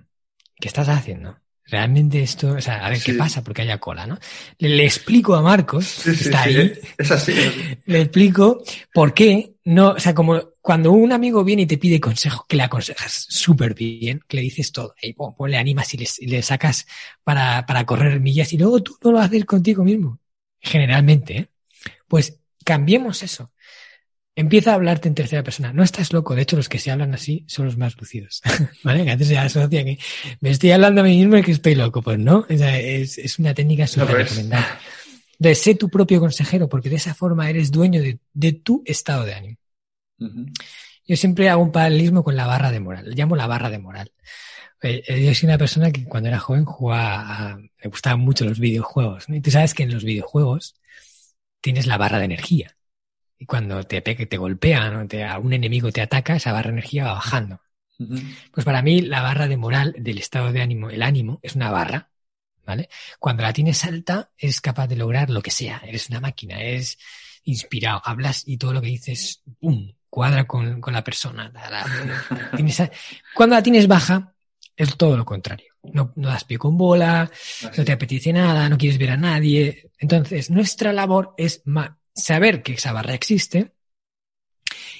¿qué estás haciendo? Realmente esto, o sea, a ver qué pasa porque haya cola, ¿no? Le, explico a Marcos, está ahí. Es así. le explico por qué no, o sea, como cuando un amigo viene y te pide consejo, que le aconsejas súper bien, que le dices todo, y pues, le animas y le, sacas para, para, correr millas y luego tú no lo haces contigo mismo. Generalmente, ¿eh? Pues cambiemos eso. Empieza a hablarte en tercera persona. No estás loco. De hecho, los que se hablan así son los más lucidos. ¿Vale? Que antes se asocia que me estoy hablando a mí mismo y que estoy loco. Pues no. Es, es una técnica súper recomendable. De sé tu propio consejero, porque de esa forma eres dueño de, de tu estado de ánimo. Yo siempre hago un paralelismo con la barra de moral. Le llamo la barra de moral. Eh, yo soy una persona que cuando era joven jugaba, a, me gustaban mucho los videojuegos. Y tú sabes que en los videojuegos tienes la barra de energía. Y cuando te, te golpean o te, a un enemigo te ataca, esa barra de energía va bajando. Pues para mí la barra de moral del estado de ánimo, el ánimo, es una barra, ¿vale? Cuando la tienes alta, eres capaz de lograr lo que sea. Eres una máquina, eres inspirado, hablas y todo lo que dices, ¡pum!, cuadra con, la persona. cuando la tienes baja, es todo lo contrario. No, no das pie con bola, no te apetece nada, no quieres ver a nadie. Entonces, nuestra labor es saber que esa barra existe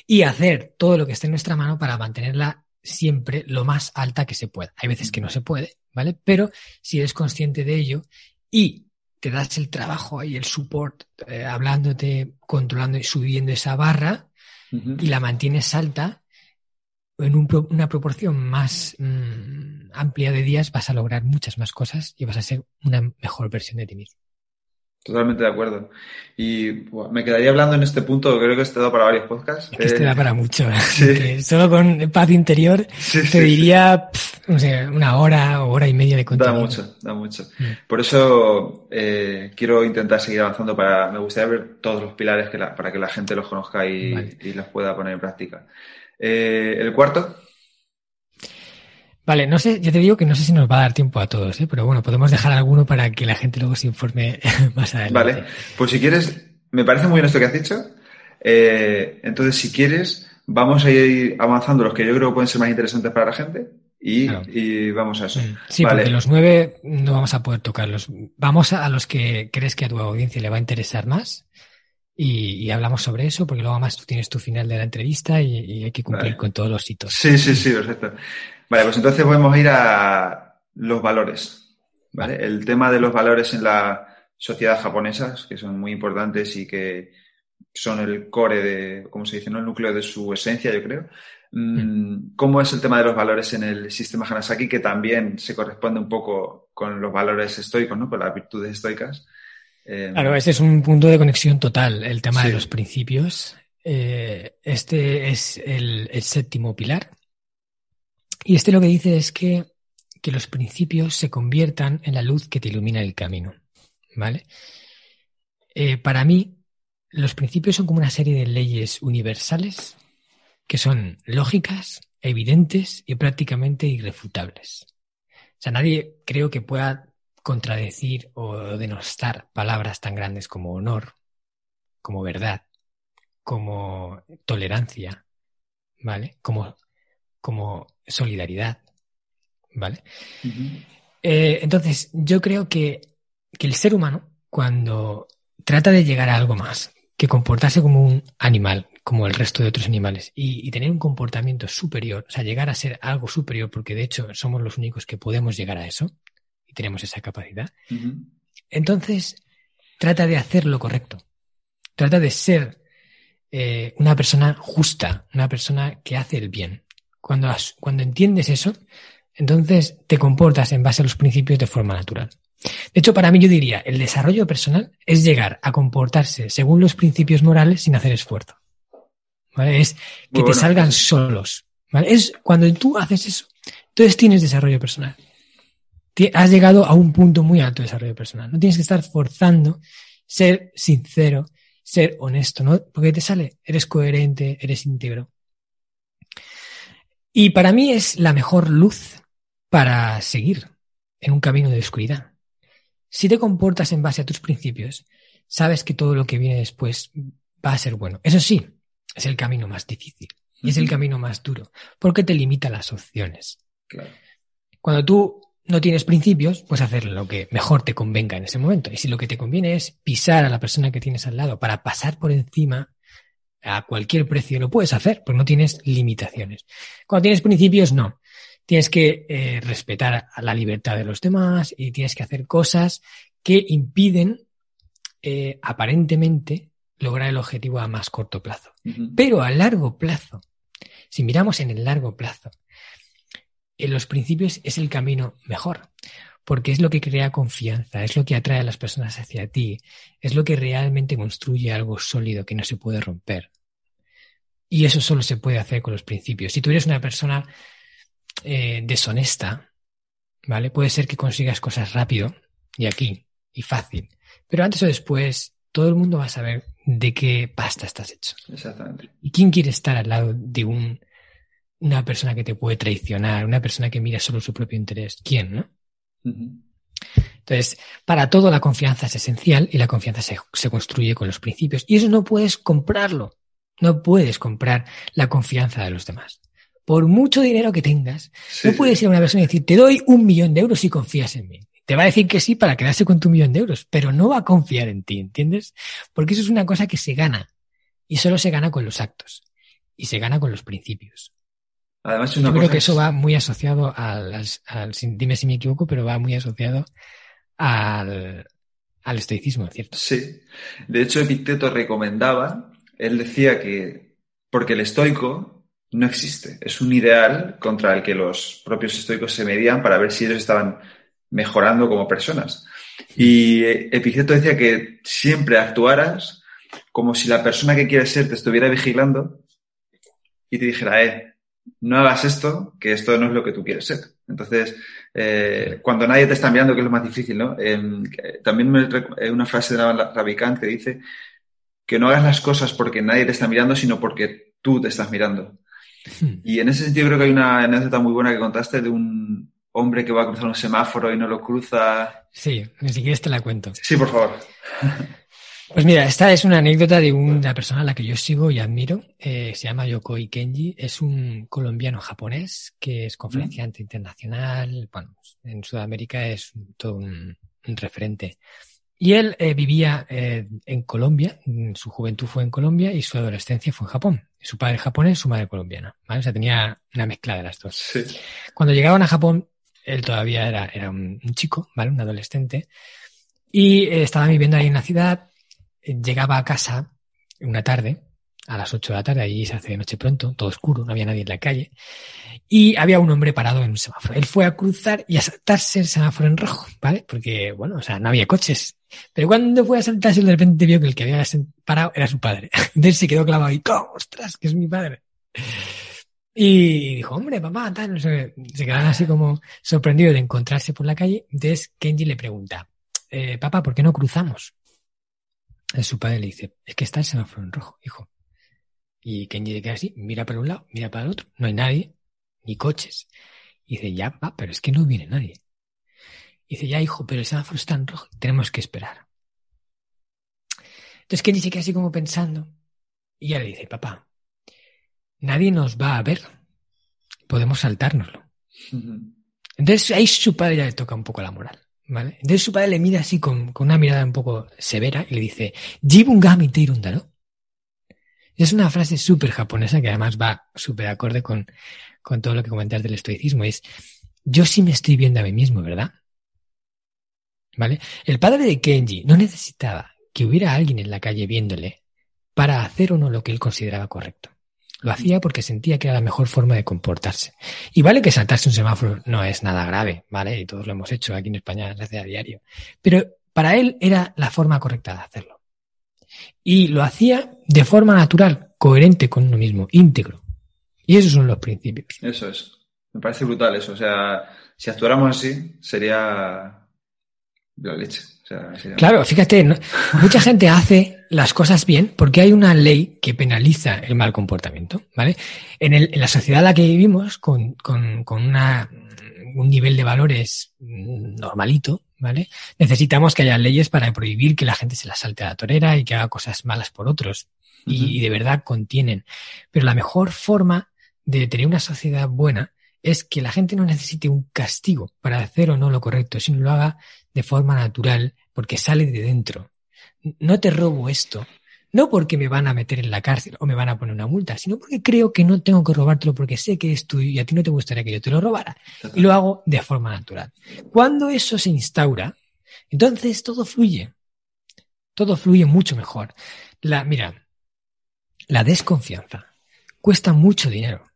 y hacer todo lo que esté en nuestra mano para mantenerla siempre lo más alta que se pueda. Hay veces que no se puede, ¿vale? Pero si eres consciente de ello y te das el trabajo y el support, eh, hablándote, controlando y subiendo esa barra y la mantienes alta, en una proporción más mm, amplia de días vas a lograr muchas más cosas y vas a ser una mejor versión de ti mismo. Totalmente de acuerdo. Y me quedaría hablando en este punto, creo que este da para varios podcasts. este da para mucho. Solo con paz interior te diría, no sé, una hora o hora y media de contenido. Da mucho, da mucho. Mm. Por eso eh, quiero intentar seguir avanzando para, me gustaría ver todos los pilares que para que la gente los conozca y, los pueda poner en práctica. Eh, el cuarto. Vale, no sé, ya te digo que no sé si nos va a dar tiempo a todos, ¿eh? pero bueno, podemos dejar alguno para que la gente luego se informe más adelante. Vale, pues si quieres, me parece muy bien esto que has dicho. Eh, entonces, si quieres, vamos a ir avanzando los que yo creo que pueden ser más interesantes para la gente y, vamos a eso. Mm. Sí, porque los nueve no vamos a poder tocarlos. Vamos a, los que crees que a tu audiencia le va a interesar más y, hablamos sobre eso, porque luego más tú tienes tu final de la entrevista y, hay que cumplir con todos los hitos. Sí, sí, sí, perfecto. Vale, pues entonces podemos ir a los valores. ¿vale? El tema de los valores en la sociedad japonesa, que son muy importantes y que son el core de, ¿cómo se dice? ¿no? El núcleo de su esencia, yo creo. Mm, mm. ¿Cómo es el tema de los valores en el sistema Hanasaki, que también se corresponde un poco con los valores estoicos, ¿no? con las virtudes estoicas? Eh, claro, ese es un punto de conexión total, el tema de los principios. Eh, este es el, séptimo pilar y este lo que dice es que, que los principios se conviertan en la luz que te ilumina el camino. ¿vale? Eh, para mí, los principios son como una serie de leyes universales que son lógicas, evidentes y prácticamente irrefutables. O sea, nadie creo que pueda contradecir o denostar palabras tan grandes como honor, como verdad, como tolerancia, ¿vale? Como, como solidaridad, ¿vale? Eh, entonces, yo creo que, que el ser humano, cuando trata de llegar a algo más, que comportarse como un animal, como el resto de otros animales, y, tener un comportamiento superior, o sea, llegar a ser algo superior, porque de hecho somos los únicos que podemos llegar a eso, y tenemos esa capacidad, entonces trata de hacer lo correcto, trata de ser eh, una persona justa, una persona que hace el bien. Cuando, cuando entiendes eso, entonces te comportas en base a los principios de forma natural. De hecho, para mí yo diría, el desarrollo personal es llegar a comportarse según los principios morales sin hacer esfuerzo. ¿Vale? Es que te salgan solos. ¿vale? Es cuando tú haces eso, entonces tienes desarrollo personal. Has llegado a un punto muy alto de desarrollo personal. No tienes que estar forzando ser sincero, ser honesto, ¿no? Porque te sale, eres coherente, eres íntegro. Y para mí es la mejor luz para seguir en un camino de oscuridad. Si te comportas en base a tus principios, sabes que todo lo que viene después va a ser bueno. Eso sí, es el camino más difícil y es el camino más duro, porque te limita las opciones. Cuando tú no tienes principios, pues hacer lo que mejor te convenga en ese momento. Y si lo que te conviene es pisar a la persona que tienes al lado para pasar por encima a cualquier precio, lo puedes hacer, porque no tienes limitaciones. Cuando tienes principios, no. Tienes que eh, respetar a la libertad de los demás y tienes que hacer cosas que impiden eh, aparentemente lograr el objetivo a más corto plazo. Pero a largo plazo, si miramos en el largo plazo, en los principios es el camino mejor, porque es lo que crea confianza, es lo que atrae a las personas hacia ti, es lo que realmente construye algo sólido que no se puede romper. Y eso solo se puede hacer con los principios. Si tú eres una persona eh, deshonesta, ¿vale? Puede ser que consigas cosas rápido y aquí y fácil, pero antes o después todo el mundo va a saber de qué pasta estás hecho. Exactamente. ¿Y quién quiere estar al lado de un una persona que te puede traicionar, una persona que mira solo su propio interés. ¿Quién, no? Entonces, para todo la confianza es esencial y la confianza se, construye con los principios. Y eso no puedes comprarlo. No puedes comprar la confianza de los demás. Por mucho dinero que tengas, no puedes ir a una persona y decir, te doy un millón de euros si confías en mí. Te va a decir que sí para quedarse con tu millón de euros, pero no va a confiar en ti, ¿entiendes? Porque eso es una cosa que se gana. Y solo se gana con los actos. Y se gana con los principios. Además, Yo creo que eso va muy asociado al, dime si me equivoco, pero va muy asociado al, al estoicismo, ¿cierto? Sí. De hecho, Epicteto recomendaba, él decía que, porque el estoico no existe, es un ideal contra el que los propios estoicos se medían para ver si ellos estaban mejorando como personas. Y Epicteto decía que siempre actuaras como si la persona que quieres ser te estuviera vigilando y te dijera, eh, no hagas esto, que esto no es lo que tú quieres ser. Entonces, eh, cuando nadie te está mirando, que es lo más difícil, ¿no? también me, una frase de Ravikant que dice que no hagas las cosas porque nadie te está mirando, sino porque tú te estás mirando. Hmm. Y en ese sentido creo que hay una anécdota muy buena que contaste de un hombre que va a cruzar un semáforo y no lo cruza. Sí, ni siquiera te la cuento. Sí, por favor. Pues mira, esta es una anécdota de una persona a la que yo sigo y admiro. Eh, se llama Yokoi Kenji. Es un colombiano japonés que es conferenciante internacional. Bueno, en Sudamérica es todo un, referente. Y él eh, vivía eh, en Colombia, su juventud fue en Colombia y su adolescencia fue en Japón. Su padre japonés, su madre colombiana. ¿vale? O sea, tenía una mezcla de las dos. Sí. Cuando llegaban a Japón, él todavía era, era un, chico, ¿vale? Un adolescente. Y estaba viviendo ahí en la ciudad llegaba a casa una tarde, a las 8 de la tarde, allí se hace de noche pronto, todo oscuro, no había nadie en la calle, y había un hombre parado en un semáforo. Él fue a cruzar y a saltarse el semáforo en rojo, ¿vale? Porque, bueno, o sea, no había coches. Pero cuando fue a saltarse, de repente vio que el que había parado era su padre. Entonces se quedó clavado y, ¡ostras, que es mi padre! Y dijo, hombre, papá, tal, no sé, se quedaron así como sorprendidos de encontrarse por la calle. Entonces Kenji le pregunta, eh, papá, ¿por qué no cruzamos? Su padre le dice, es que está el semáforo en rojo, hijo. Y Kenji se queda así, mira para un lado, mira para el otro, no hay nadie, ni coches. Y dice, ya, va, pero es que no viene nadie. Y dice, ya, hijo, pero el semáforo está en rojo, tenemos que esperar. Entonces Kenji se queda así como pensando, y ya le dice, papá, nadie nos va a ver, podemos saltárnoslo. Entonces ahí su padre ya le toca un poco la moral. ¿Vale? Entonces su padre le mira así con, una mirada un poco severa y le dice, Jibungami Teirundaro. Es una frase súper japonesa que además va súper acorde con, con todo lo que comentas del estoicismo. Es, yo sí me estoy viendo a mí mismo, ¿verdad? ¿Vale? El padre de Kenji no necesitaba que hubiera alguien en la calle viéndole para hacer o no lo que él consideraba correcto. Lo hacía porque sentía que era la mejor forma de comportarse. Y vale que saltarse un semáforo no es nada grave, ¿vale? Y todos lo hemos hecho aquí en España, se hace a diario. Pero para él era la forma correcta de hacerlo. Y lo hacía de forma natural, coherente con uno mismo, íntegro. Y esos son los principios. Eso es. Me parece brutal eso. O sea, si actuáramos así, sería la leche. Claro, fíjate, mucha gente hace las cosas bien porque hay una ley que penaliza el mal comportamiento, ¿vale? En, el, en la sociedad en la que vivimos, con, con, con una, un nivel de valores normalito, ¿vale? Necesitamos que haya leyes para prohibir que la gente se la salte a la torera y que haga cosas malas por otros. y, y de verdad contienen. Pero la mejor forma de tener una sociedad buena es que la gente no necesite un castigo para hacer o no lo correcto, sino lo haga de forma natural porque sale de dentro. No te robo esto, no porque me van a meter en la cárcel o me van a poner una multa, sino porque creo que no tengo que robártelo porque sé que es tuyo y a ti no te gustaría que yo te lo robara. Y lo hago de forma natural. Cuando eso se instaura, entonces todo fluye. Todo fluye mucho mejor. La, mira, la desconfianza cuesta mucho dinero.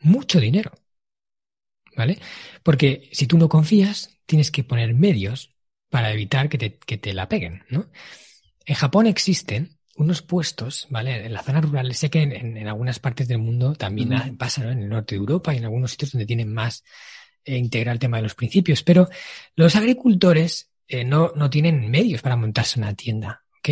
Mucho dinero. ¿Vale? Porque si tú no confías, tienes que poner medios para evitar que te, que te la peguen, ¿no? En Japón existen unos puestos, ¿vale? En las zonas rurales, sé que en, en algunas partes del mundo también pasa, ¿no? En el norte de Europa y en algunos sitios donde tienen más eh, integral el tema de los principios, pero los agricultores eh, no, no tienen medios para montarse una tienda, ¿ok?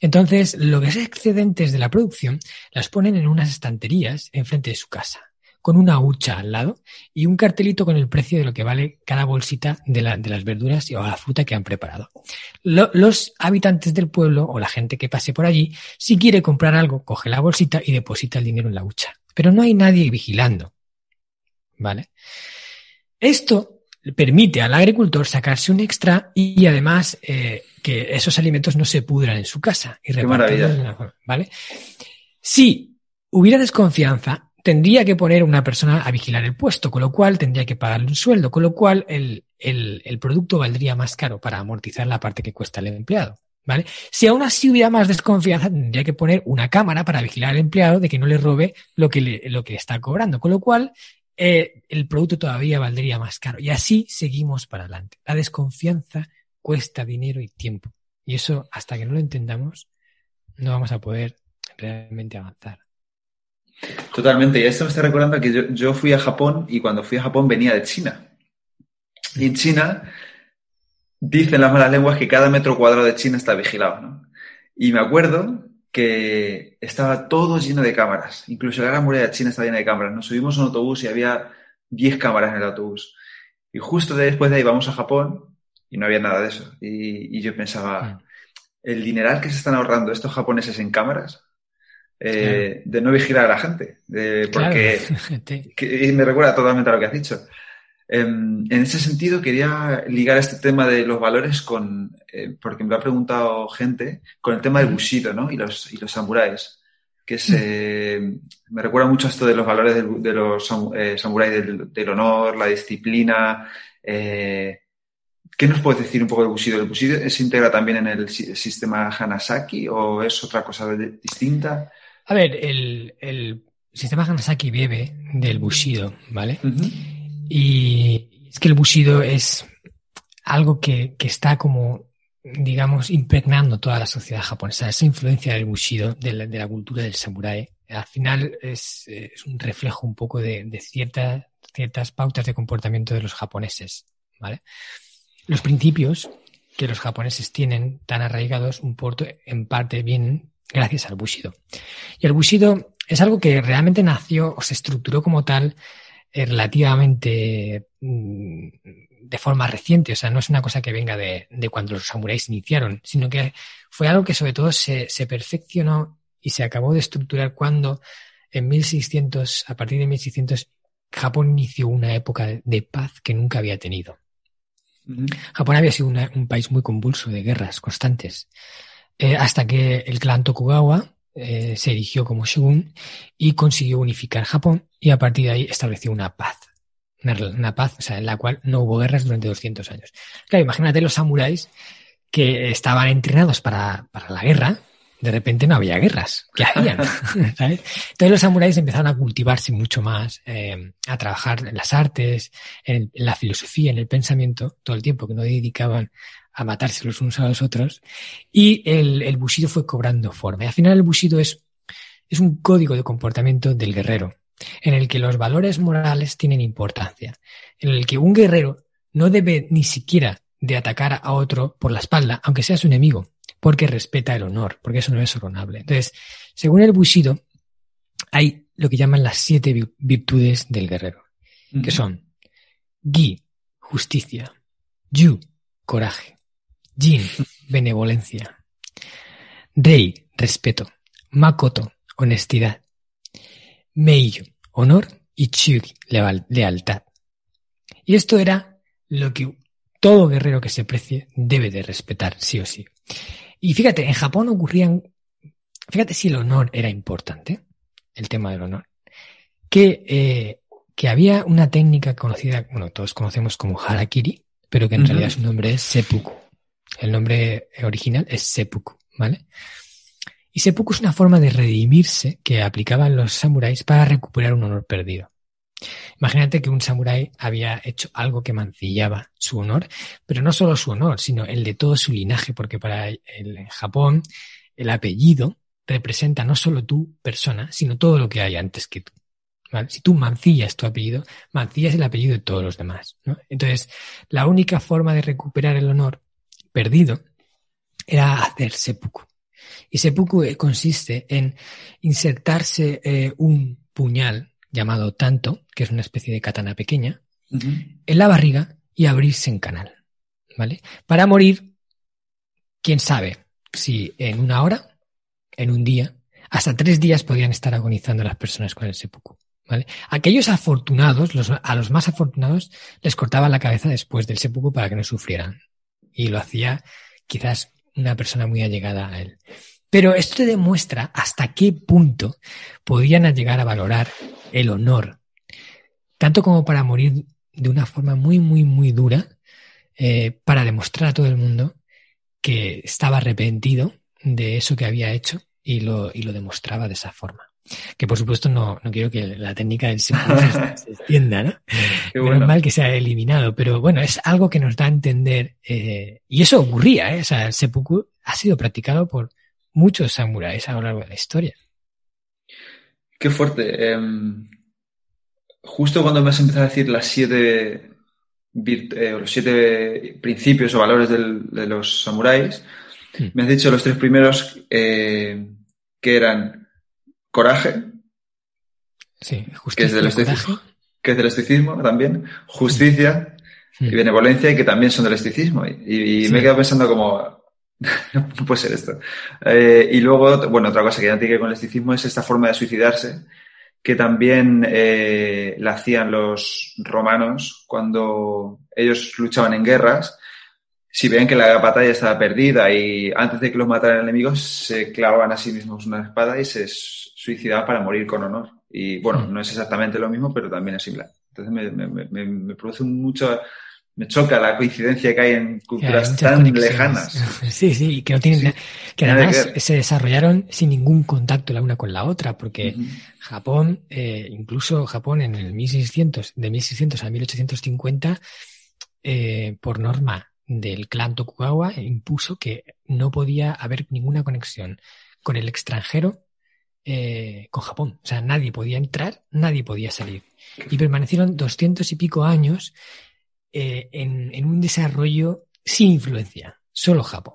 Entonces, lo que es excedentes de la producción las ponen en unas estanterías enfrente de su casa con una hucha al lado y un cartelito con el precio de lo que vale cada bolsita de, las verduras o la fruta que han preparado. los habitantes del pueblo o la gente que pase por allí, si quiere comprar algo, coge la bolsita y deposita el dinero en la hucha. Pero no hay nadie vigilando. ¿Vale? Esto permite al agricultor sacarse un extra y, además eh, que esos alimentos no se pudran en su casa. Y Qué maravilla. ¿Vale? Si hubiera desconfianza, tendría que poner una persona a vigilar el puesto, con lo cual tendría que pagarle un sueldo, con lo cual el, el, producto valdría más caro para amortizar la parte que cuesta el empleado. ¿Vale? Si aún así hubiera más desconfianza, tendría que poner una cámara para vigilar al empleado de que no le robe lo que le, lo que está cobrando, con lo cual eh, el producto todavía valdría más caro. Y así seguimos para adelante. La desconfianza cuesta dinero y tiempo. Y eso, hasta que no lo entendamos, no vamos a poder realmente avanzar. Totalmente. Y esto me está recordando que yo, fui a Japón y cuando fui a Japón venía de China. Y en China dicen las malas lenguas que cada metro cuadrado de China está vigilado, ¿no? Y me acuerdo que estaba todo lleno de cámaras. Incluso la gran muralla de China estaba llena de cámaras. Nos subimos a un autobús y había 10 cámaras en el autobús. Y justo después de ahí vamos a Japón y no había nada de eso. Y, y yo pensaba, mm. el dineral que se están ahorrando estos japoneses en cámaras eh, de no vigilar a la gente. porque y me recuerda totalmente a lo que has dicho. Em, en ese sentido, quería ligar este tema de los valores con, eh, porque me lo ha preguntado gente, con el tema del bushido ¿no? y, los, y los samuráis. Que se, me recuerda mucho esto de los valores de, los eh, samuráis, del, honor, la disciplina. ¿Qué nos puedes decir un poco del bushido? ¿El bushido se integra también en el sistema Hanasaki o es otra cosa distinta? A ver, el, sistema Hanasaki bebe del Bushido, ¿vale? Y es que el Bushido es algo que, está como, digamos, impregnando toda la sociedad japonesa. Esa influencia del Bushido, de la, cultura del samurái, al final es, un reflejo un poco de, ciertas pautas de comportamiento de los japoneses, ¿vale? los principios que los japoneses tienen tan arraigados, un porto en parte vienen gracias al Bushido. Y el Bushido es algo que realmente nació o se estructuró como tal eh, relativamente mm, de forma reciente, o sea, no es una cosa que venga de, cuando los samuráis iniciaron, sino que fue algo que sobre todo se, perfeccionó y se acabó de estructurar cuando en 1600, a partir de 1600, Japón inició una época de paz que nunca había tenido. Japón había sido un país muy convulso de guerras constantes, eh, hasta que el clan Tokugawa eh, se erigió como shogun y consiguió unificar Japón y a partir de ahí estableció una paz. Una, paz, o sea, en la cual no hubo guerras durante 200 años. Claro, imagínate los samuráis que estaban entrenados para, para la guerra, de repente no había guerras. ¿Qué hacían? Entonces los samuráis empezaron a cultivarse mucho más, eh, a trabajar en las artes, en, la filosofía, en el pensamiento, todo el tiempo que no dedicaban a matarse los unos a los otros. Y el, el bushido fue cobrando forma. Y al final el bushido es, es un código de comportamiento del guerrero, en el que los valores morales tienen importancia, en el que un guerrero no debe ni siquiera de atacar a otro por la espalda, aunque sea su enemigo, porque respeta el honor, porque eso no es honorable. Entonces, según el Bushido, hay lo que llaman las siete virtudes del guerrero, que son Gi, justicia, Yu, coraje, Jin, benevolencia, Rei, respeto, Makoto, honestidad, Meiyo, honor y Chugi, lealtad. Y esto era lo que todo guerrero que se precie debe de respetar, sí o sí. Y fíjate, en Japón ocurrían, fíjate si el honor era importante, el tema del honor, que, eh, que había una técnica conocida, bueno, todos conocemos como harakiri, pero que en realidad su nombre es seppuku. El nombre original es seppuku, ¿vale? Y seppuku es una forma de redimirse que aplicaban los samuráis para recuperar un honor perdido. Imagínate que un samurái había hecho algo que mancillaba su honor, pero no solo su honor, sino el de todo su linaje, porque para el Japón el apellido representa no solo tu persona, sino todo lo que hay antes que tú. Si tú mancillas tu apellido, mancillas el apellido de todos los demás. Entonces, la única forma de recuperar el honor perdido era hacer seppuku. Y seppuku consiste en insertarse eh, un puñal llamado tanto, que es una especie de katana pequeña, en la barriga y abrirse en canal. ¿Vale? Para morir, quién sabe si en una hora, en un día, hasta tres días podían estar agonizando las personas con el seppuku. ¿Vale? Aquellos afortunados, los, a los más afortunados, les cortaban la cabeza después del seppuku para que no sufrieran. Y lo hacía quizás una persona muy allegada a él. Pero esto demuestra hasta qué punto podían llegar a valorar el honor, tanto como para morir de una forma muy, muy, muy dura, eh, para demostrar a todo el mundo que estaba arrepentido de eso que había hecho y lo, y lo demostraba de esa forma. Que por supuesto no, no quiero que la técnica del seppuku se, extienda, ¿no? Qué bueno. mal que se ha eliminado, pero bueno, es algo que nos da a entender, eh, y eso ocurría, ¿eh? O sea, el seppuku ha sido practicado por muchos samuráis a lo largo de la historia. Qué fuerte. Em, justo cuando me has empezado a decir las siete, eh, los siete principios o valores de los samuráis, hmm. me has dicho los tres primeros eh, que eran coraje, sí, que es del estoicismo, que es del estoicismo también, justicia hmm. y benevolencia y que también son del estoicismo. Y, me he quedado pensando como, no puede ser esto. Eh, y luego, bueno, otra cosa que ya tiene que ver con el esticismo es esta forma de suicidarse, que también eh, la hacían los romanos cuando ellos luchaban en guerras. Si veían que la batalla estaba perdida y antes de que los mataran enemigos, se clavaban a sí mismos una espada y se suicidaban para morir con honor. Y bueno, hmm. no es exactamente lo mismo, pero también es similar. Entonces me, me, me produce mucho me choca la coincidencia que hay en culturas tan lejanas. Sí, sí, que no tienen que además se desarrollaron sin ningún contacto la una con la otra, porque Japón, eh, incluso Japón en el 1600, de 1600 a 1850, eh, por norma del clan Tokugawa, impuso que no podía haber ninguna conexión con el extranjero eh, con Japón. O sea, nadie podía entrar, nadie podía salir. Y permanecieron doscientos y pico años eh, en, un desarrollo sin influencia, solo Japón.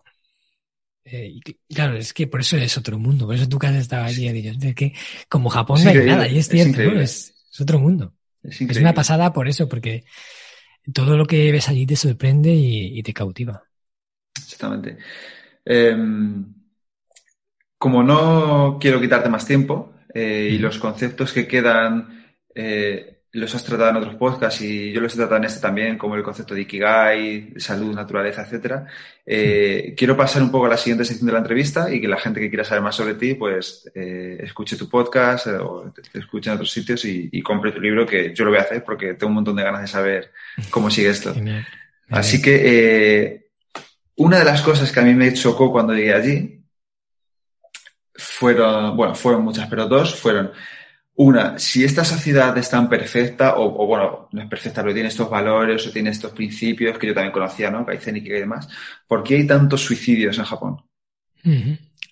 Eh, y claro, es que por eso es otro mundo, por eso tú que has estado allí, es que como Japón no hay nada, y es cierto, es, otro mundo. Es, una pasada por eso, porque todo lo que ves allí te sorprende y, te cautiva. Exactamente. Em, como no quiero quitarte más tiempo eh, y los conceptos que quedan los has tratado en otros podcasts y yo los he tratado en este también, como el concepto de Ikigai, salud, naturaleza, etcétera. Eh, quiero pasar un poco a la siguiente sección de la entrevista y que la gente que quiera saber más sobre ti, pues eh, escuche tu podcast eh, o te, escuche en otros sitios y, compre tu libro, que yo lo voy a hacer porque tengo un montón de ganas de saber cómo sigue esto. Así que una de las cosas que a mí me chocó cuando llegué allí fueron, bueno, fueron muchas, pero dos fueron una, si esta sociedad es tan perfecta, o, bueno, no es perfecta, pero tiene estos valores o tiene estos principios que yo también conocía, ¿no? Kaizen y demás, ¿por qué hay tantos suicidios en Japón?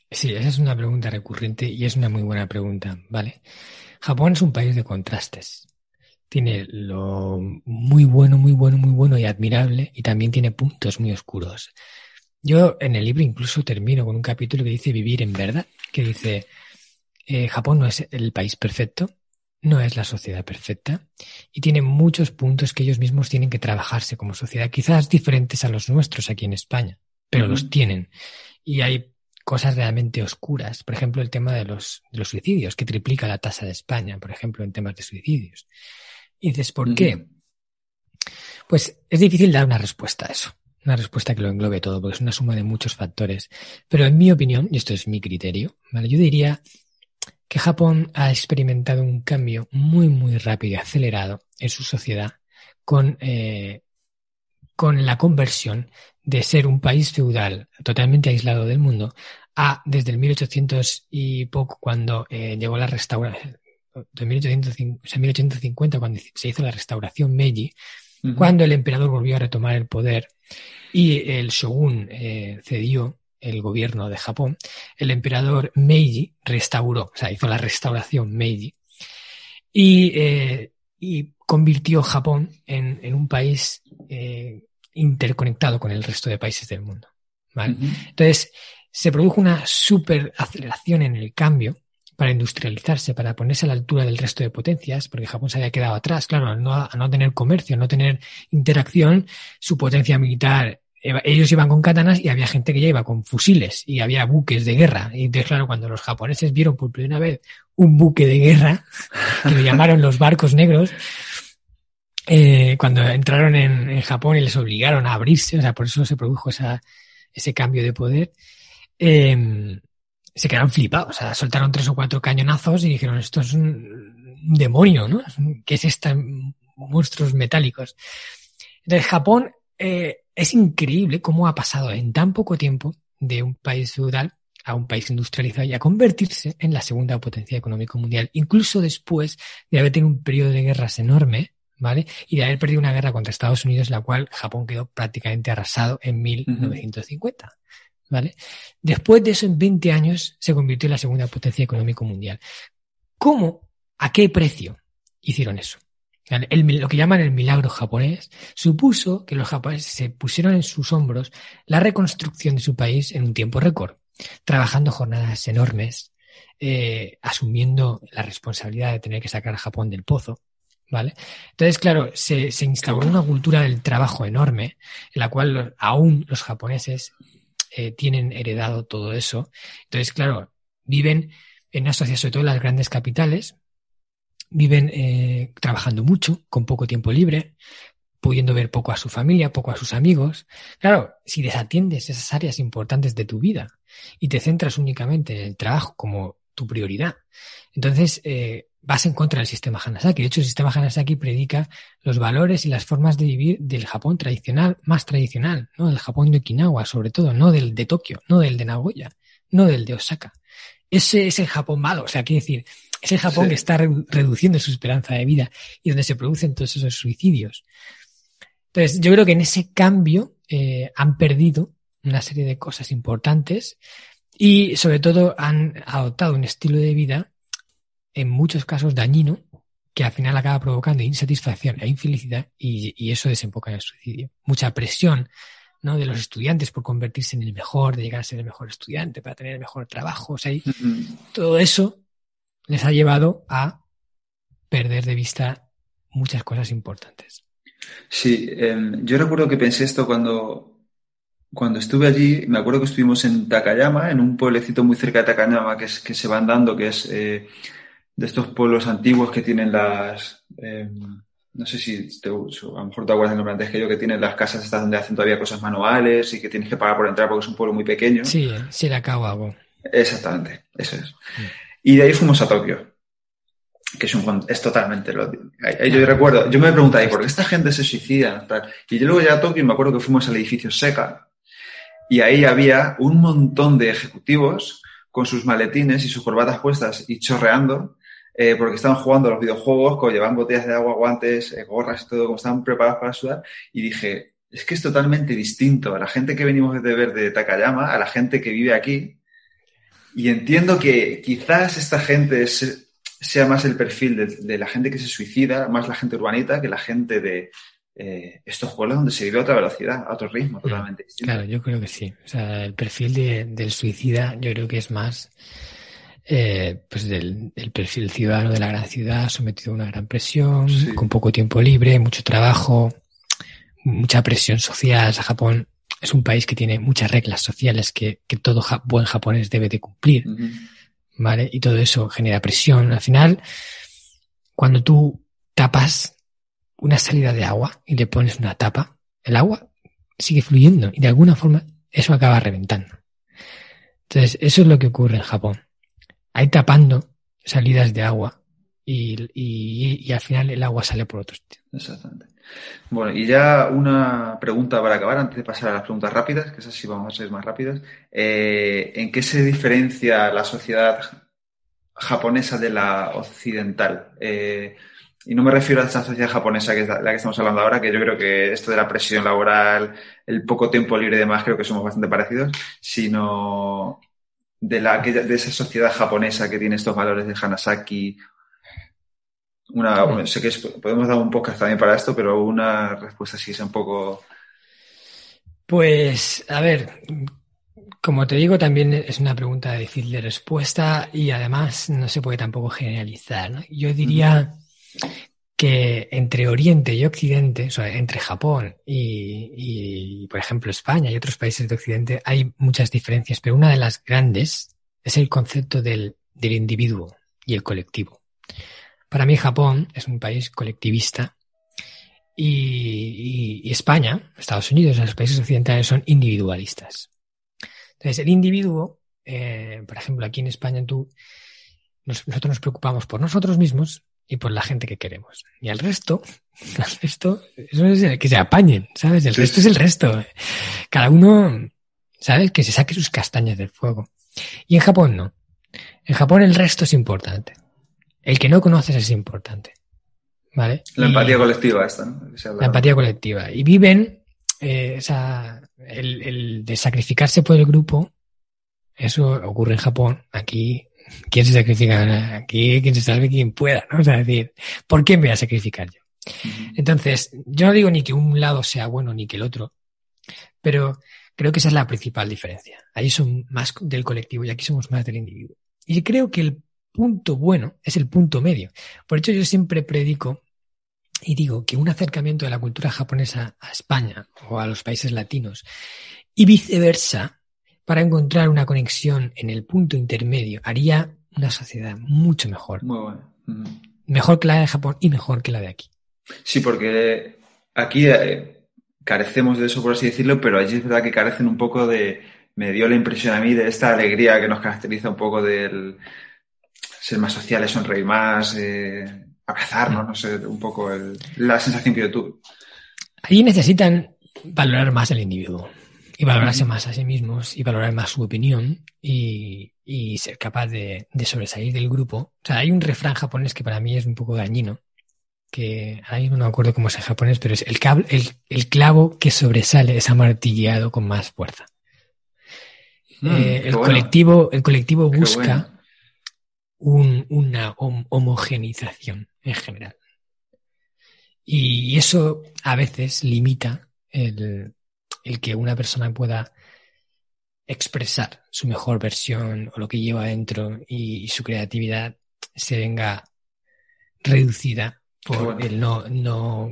Sí, esa es una pregunta recurrente y es una muy buena pregunta, ¿vale? Japón es un país de contrastes. Tiene lo muy bueno, muy bueno, muy bueno y admirable y también tiene puntos muy oscuros. Yo en el libro incluso termino con un capítulo que dice vivir en verdad, que dice, eh, Japón no es el país perfecto, no es la sociedad perfecta y tiene muchos puntos que ellos mismos tienen que trabajarse como sociedad, quizás diferentes a los nuestros aquí en España, pero los tienen. Y hay cosas realmente oscuras, por ejemplo, el tema de los, suicidios, que triplica la tasa de España, por ejemplo, en temas de suicidios. Y dices, ¿por qué? Pues es difícil dar una respuesta a eso, una respuesta que lo englobe todo, porque es una suma de muchos factores. Pero en mi opinión, y esto es mi criterio, yo diría que Japón ha experimentado un cambio muy, muy rápido y acelerado en su sociedad con, eh, con la conversión de ser un país feudal totalmente aislado del mundo a desde el 1800 y poco cuando eh, llegó la restauración, de 1850, cuando se hizo la restauración Meiji, cuando el emperador volvió a retomar el poder y el shogun eh, cedió el gobierno de Japón, el emperador Meiji restauró, o sea, hizo la restauración Meiji. Y, eh, convirtió Japón en, un país eh, interconectado con el resto de países del mundo. Entonces, se produjo una super aceleración en el cambio para industrializarse, para ponerse a la altura del resto de potencias, porque Japón se había quedado atrás, claro, al no, tener comercio, no tener interacción, su potencia militar ellos iban con katanas y había gente que ya iba con fusiles y había buques de guerra. Y entonces, claro, cuando los japoneses vieron por primera vez un buque de guerra, que lo llamaron los barcos negros, eh, cuando entraron en, Japón y les obligaron a abrirse, o sea, por eso se produjo ese cambio de poder, eh, se quedaron flipados, o sea, soltaron tres o cuatro cañonazos y dijeron, esto es un demonio, ¿no? ¿Qué es estos monstruos metálicos? Entonces, Japón eh, es increíble cómo ha pasado en tan poco tiempo de un país feudal a un país industrializado y a convertirse en la segunda potencia económica mundial, incluso después de haber tenido un periodo de guerras enorme, ¿vale? Y de haber perdido una guerra contra Estados Unidos, la cual Japón quedó prácticamente arrasado en 1950, ¿vale? Después de eso, en 20 años, se convirtió en la segunda potencia económica mundial. ¿Cómo? ¿A qué precio hicieron eso? lo que llaman el milagro japonés, supuso que los japoneses se pusieron en sus hombros la reconstrucción de su país en un tiempo récord, trabajando jornadas enormes, eh, asumiendo la responsabilidad de tener que sacar a Japón del pozo. ¿Vale? Entonces, claro, se, instauró una cultura del trabajo enorme, en la cual aún los japoneses eh, tienen heredado todo eso. Entonces, claro, viven en una sociedad, sobre todo en las grandes capitales, viven eh, trabajando mucho, con poco tiempo libre, pudiendo ver poco a su familia, poco a sus amigos. Claro, si desatiendes esas áreas importantes de tu vida y te centras únicamente en el trabajo como tu prioridad, entonces eh, vas en contra del sistema Hanasaki. De hecho, el sistema Hanasaki predica los valores y las formas de vivir del Japón tradicional, más tradicional, ¿no? Del Japón de Okinawa, sobre todo, no del de Tokio, no del de Nagoya, no del de Osaka. Ese es el Japón malo. O sea, quiere decir, es el Japón que está reduciendo su esperanza de vida y donde se producen todos esos suicidios. Entonces, yo creo que en ese cambio eh, han perdido una serie de cosas importantes y sobre todo han adoptado un estilo de vida en muchos casos dañino que al final acaba provocando insatisfacción e infelicidad y, y eso desemboca en el suicidio. Mucha presión ¿no? de los estudiantes por convertirse en el mejor, de llegar a ser el mejor estudiante, para tener el mejor trabajo. O sea, todo eso les ha llevado a perder de vista muchas cosas importantes. Sí, em, yo recuerdo que pensé esto cuando, cuando estuve allí, me acuerdo que estuvimos en Takayama, en un pueblecito muy cerca de Takayama que, es, que se van dando, que es eh, de estos pueblos antiguos que tienen las... Em, no sé si te, a lo mejor te acuerdas el nombre antes que yo, que tienen las casas estas donde hacen todavía cosas manuales y que tienes que pagar por entrar porque es un pueblo muy pequeño. Sí, sí, la algo. Exactamente, eso es. Y de ahí fuimos a Tokio, que es, un, es totalmente lo Yo recuerdo, yo me preguntaba, ¿por qué esta gente se suicida? Y yo luego llegué a Tokio y me acuerdo que fuimos al edificio Seca y ahí había un montón de ejecutivos con sus maletines y sus corbatas puestas y chorreando eh, porque estaban jugando los videojuegos, como llevaban botellas de agua, guantes, eh, gorras y todo, como estaban preparados para sudar, y dije, es que es totalmente distinto a la gente que venimos de ver de Takayama, a la gente que vive aquí, y entiendo que quizás esta gente sea más el perfil de, la gente que se suicida, más la gente urbanita, que la gente de eh, estos pueblos donde se vive a otra velocidad, a otro ritmo totalmente distinto. Claro, yo creo que sí. O sea, el perfil del suicida yo creo que es más eh, pues del, perfil ciudadano de la gran ciudad, sometido a una gran presión, con poco tiempo libre, mucho trabajo, mucha presión social. Japón es un país que tiene muchas reglas sociales que, todo buen japonés debe de cumplir. ¿Vale? Y todo eso genera presión. Al final, cuando tú tapas una salida de agua y le pones una tapa, el agua sigue fluyendo y de alguna forma eso acaba reventando. Entonces, eso es lo que ocurre en Japón hay tapando salidas de agua y, al final el agua sale por otro sitio. Exactamente. Bueno, y ya una pregunta para acabar, antes de pasar a las preguntas rápidas, que esas sí vamos a ser más rápidas. Eh, ¿En qué se diferencia la sociedad japonesa de la occidental? Eh, y no me refiero a esa sociedad japonesa que es la que estamos hablando ahora, que yo creo que esto de la presión laboral, el poco tiempo libre y demás, creo que somos bastante parecidos, sino de, la, de esa sociedad japonesa que tiene estos valores de Hanasaki. Una, sé que podemos dar un podcast también para esto, pero una respuesta así es un poco. Pues, a ver, como te digo, también es una pregunta difícil de respuesta y además no se puede tampoco generalizar. Yo diría que entre Oriente y Occidente, o sea, entre Japón y, por ejemplo, España y otros países de Occidente, hay muchas diferencias, pero una de las grandes es el concepto del, individuo y el colectivo. Para mí, Japón es un país colectivista y, España, Estados Unidos, los países occidentales son individualistas. Entonces, el individuo, eh, por ejemplo, aquí en España, tú, nosotros nos preocupamos por nosotros mismos y por la gente que queremos. Y al resto, al resto, eso es que se apañen, ¿sabes? El resto es el resto. Cada uno, ¿sabes? Que se saque sus castañas del fuego. Y en Japón no. En Japón el resto es importante. El que no conoces es importante. ¿Vale? La empatía colectiva esta, ¿no? La empatía colectiva. Y viven, eh, esa, el, el de sacrificarse por el grupo, eso ocurre en Japón. Aquí ¿Quién se sacrifica? Aquí quien se salve quien pueda, ¿no? O sea, decir, ¿por qué me voy a sacrificar yo? Entonces, yo no digo ni que un lado sea bueno ni que el otro, pero creo que esa es la principal diferencia. Ahí son más del colectivo y aquí somos más del individuo. Y creo que el punto bueno es el punto medio. Por hecho, yo siempre predico y digo que un acercamiento de la cultura japonesa a España o a los países latinos y viceversa para encontrar una conexión en el punto intermedio haría una sociedad mucho mejor. Muy buena. Mejor que la de Japón y mejor que la de aquí. Sí, porque aquí eh, carecemos de eso, por así decirlo, pero allí es verdad que carecen un poco de, me dio la impresión a mí de esta alegría que nos caracteriza un poco del ser más sociales, sonreír más, eh, abrazarnos, no sé, un poco la sensación que yo tuve. Allí necesitan valorar más al individuo y valorarse más a sí mismos y valorar más su opinión y, ser capaz de, sobresalir del grupo. O sea, hay un refrán japonés que para mí es un poco dañino, que ahora mismo no me acuerdo cómo es en japonés, pero es el, el, clavo que sobresale es amartillado con más fuerza. Mm, eh, el, colectivo, el colectivo busca una homogenización. en general. Y eso a veces limita el, el que una persona pueda expresar su mejor versión o lo que lleva adentro y, su creatividad se venga reducida por el no, no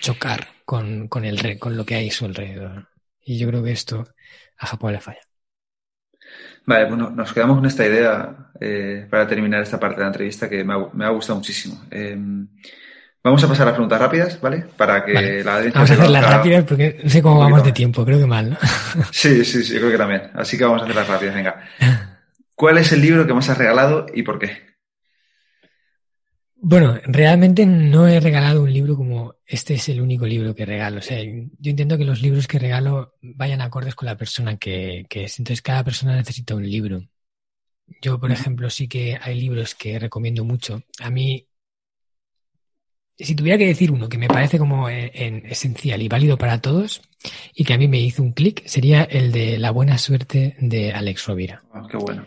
chocar con, con, el, con lo que hay a su alrededor. Y yo creo que esto a Japón le falla. Vale, bueno, nos quedamos con esta idea eh, para terminar esta parte de la entrevista que me ha, me ha gustado muchísimo. Eh, vamos a pasar a las preguntas rápidas, ¿vale? Para que la Vamos a hacerlas rápidas porque no sé cómo vamos de tiempo, creo que mal, ¿no? sí, sí, sí, creo que también. Así que vamos a hacerlas rápidas, venga. ¿Cuál es el libro que más has regalado y por qué? Bueno, realmente no he regalado un libro como este es el único libro que regalo. O sea, yo intento que los libros que regalo vayan acordes con la persona que, es. Entonces, cada persona necesita un libro. Yo, por ejemplo, sí que hay libros que recomiendo mucho. A mí, si tuviera que decir uno que me parece como en, esencial y válido para todos y que a mí me hizo un clic, sería el de La buena suerte de Alex Rovira. Ah, qué bueno.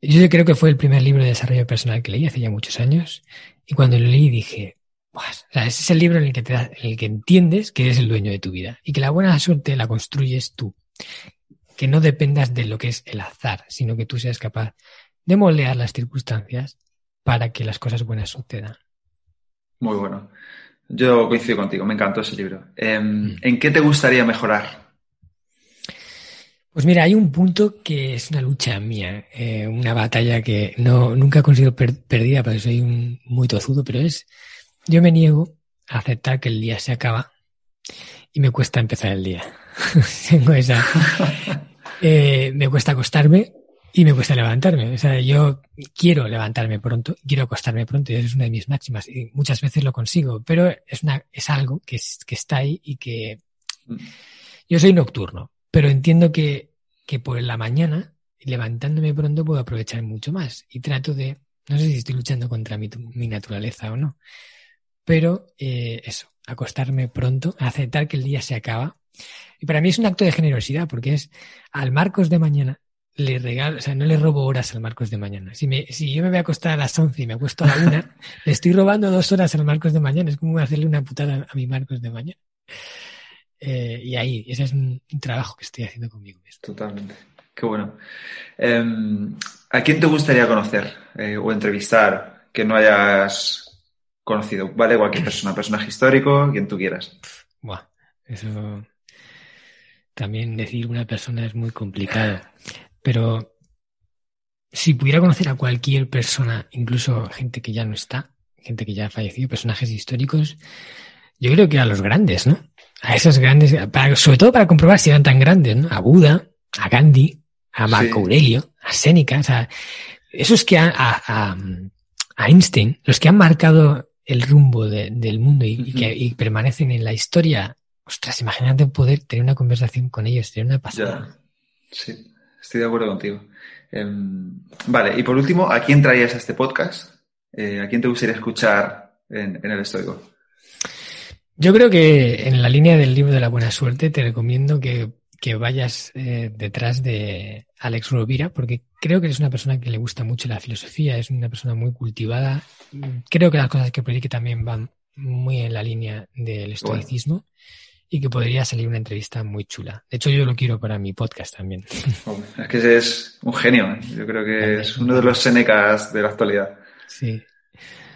Yo creo que fue el primer libro de desarrollo personal que leí hace ya muchos años. Y cuando lo leí dije, o sea, ese es el libro en el que, te en el que entiendes que eres el dueño de tu vida y que la buena suerte la construyes tú. Que no dependas de lo que es el azar, sino que tú seas capaz de moldear las circunstancias para que las cosas buenas sucedan. Muy bueno. Yo coincido contigo, me encantó ese libro. Em, mm. ¿En qué te gustaría mejorar? Pues mira, hay un punto que es una lucha mía, eh, una batalla que no nunca he conseguido perdida porque soy un muy tozudo, pero es yo me niego a aceptar que el día se acaba y me cuesta empezar el día. Tengo esa. Eh, me cuesta acostarme y me cuesta levantarme. O sea, yo quiero levantarme pronto, quiero acostarme pronto y eso es una de mis máximas y muchas veces lo consigo, pero es una es algo que, que está ahí y que yo soy nocturno pero entiendo que, que por la mañana, levantándome pronto, puedo aprovechar mucho más. Y trato de, no sé si estoy luchando contra mi, mi naturaleza o no, pero eh, eso, acostarme pronto, aceptar que el día se acaba. Y para mí es un acto de generosidad, porque es al Marcos de mañana le regalo, o sea, no le robo horas al Marcos de mañana. Si, me, si yo me voy a acostar a las 11 y me acuesto a la una, le estoy robando dos horas al Marcos de mañana. Es como hacerle una putada a mi Marcos de mañana. Eh, y ahí, ese es un, trabajo que estoy haciendo conmigo mismo. Totalmente. Qué bueno. Em, ¿A quién te gustaría conocer eh, o entrevistar que no hayas conocido? ¿Vale? Cualquier persona, personaje histórico, quien tú quieras. Buah, eso también decir una persona es muy complicado. Pero si pudiera conocer a cualquier persona, incluso gente que ya no está, gente que ya ha fallecido, personajes históricos, yo creo que a los grandes, ¿no? a esos grandes, sobre todo para comprobar si eran tan grandes, ¿no? A Buda, a Gandhi, a Marco Aurelio, a Séneca, o sea, esos que han, a, Einstein, los que han marcado el rumbo del mundo y, que permanecen en la historia, ostras, imagínate poder tener una conversación con ellos, sería una pasada. Sí, estoy de acuerdo contigo. Em, vale, y por último, ¿a quién traías a este podcast? Eh, ¿A quién te gustaría escuchar en, en el estoico? Yo creo que en la línea del libro de la buena suerte te recomiendo que, vayas eh, detrás de Alex Rovira, porque creo que es una persona que le gusta mucho la filosofía, es una persona muy cultivada. Creo que las cosas que predique también van muy en la línea del estoicismo y que podría salir una entrevista muy chula. De hecho, yo lo quiero para mi podcast también. Es que es un genio, ¿eh? yo creo que es uno de los Senecas de la actualidad. Sí.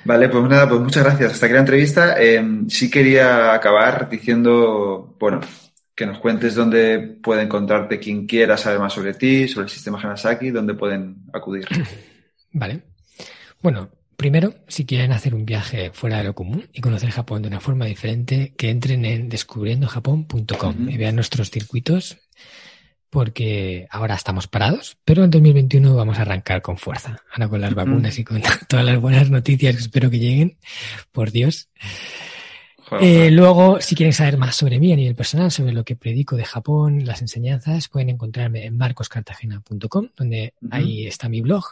Vale, pues nada, pues muchas gracias. Hasta aquí la entrevista. Eh, sí quería acabar diciendo, bueno, que nos cuentes dónde puede encontrarte quien quiera saber más sobre ti, sobre el sistema Hanasaki, dónde pueden acudir. Vale. Bueno, primero, si quieren hacer un viaje fuera de lo común y conocer Japón de una forma diferente, que entren en descubriendojapón.com y vean nuestros circuitos porque ahora estamos parados, pero en 2021 vamos a arrancar con fuerza. Ahora con las vacunas y con todas las buenas noticias que espero que lleguen, por Dios. Eh, luego, si quieren saber más sobre mí a nivel personal, sobre lo que predico de Japón, las enseñanzas, pueden encontrarme en marcoscartagena.com, donde ahí está mi blog,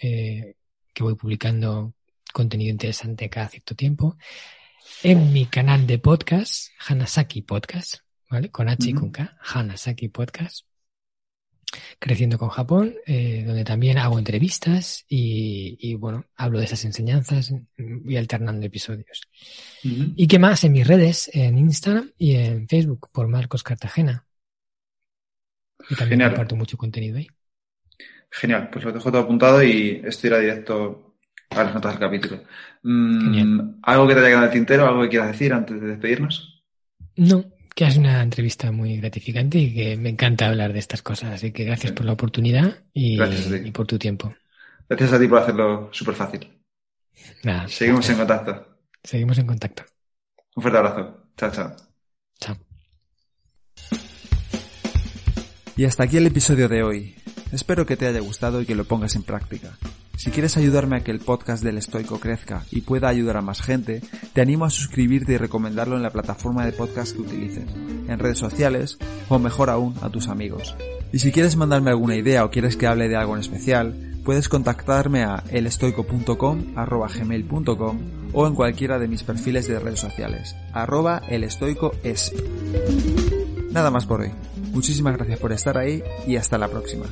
eh, que voy publicando contenido interesante cada cierto tiempo. En mi canal de podcast, Hanasaki Podcast, ¿vale? Con H y con K, Hanasaki Podcast Creciendo con Japón, eh, donde también hago entrevistas y, y, bueno, hablo de esas enseñanzas y alternando episodios. Uh -huh. ¿Y qué más? En mis redes, en Instagram y en Facebook, por Marcos Cartagena. Y también Genial. comparto mucho contenido ahí. Genial, pues lo dejo todo apuntado y esto irá directo a las notas del capítulo. Mm, ¿Algo que te haya quedado en el tintero? ¿Algo que quieras decir antes de despedirnos? No, que es una entrevista muy gratificante y que me encanta hablar de estas cosas. Así que gracias sí. por la oportunidad y, y, por tu tiempo. Gracias a ti por hacerlo súper fácil. Nada, Seguimos gracias. en contacto. Seguimos en contacto. Un fuerte abrazo. Chao, chao. Chao. Y hasta aquí el episodio de hoy. Espero que te haya gustado y que lo pongas en práctica. Si quieres ayudarme a que el podcast del estoico crezca y pueda ayudar a más gente, te animo a suscribirte y recomendarlo en la plataforma de podcast que utilices, en redes sociales o mejor aún a tus amigos. Y si quieres mandarme alguna idea o quieres que hable de algo en especial, puedes contactarme a elestoico.com gmail.com o en cualquiera de mis perfiles de redes sociales, arroba elestoicoesp. Nada más por hoy. Muchísimas gracias por estar ahí y hasta la próxima.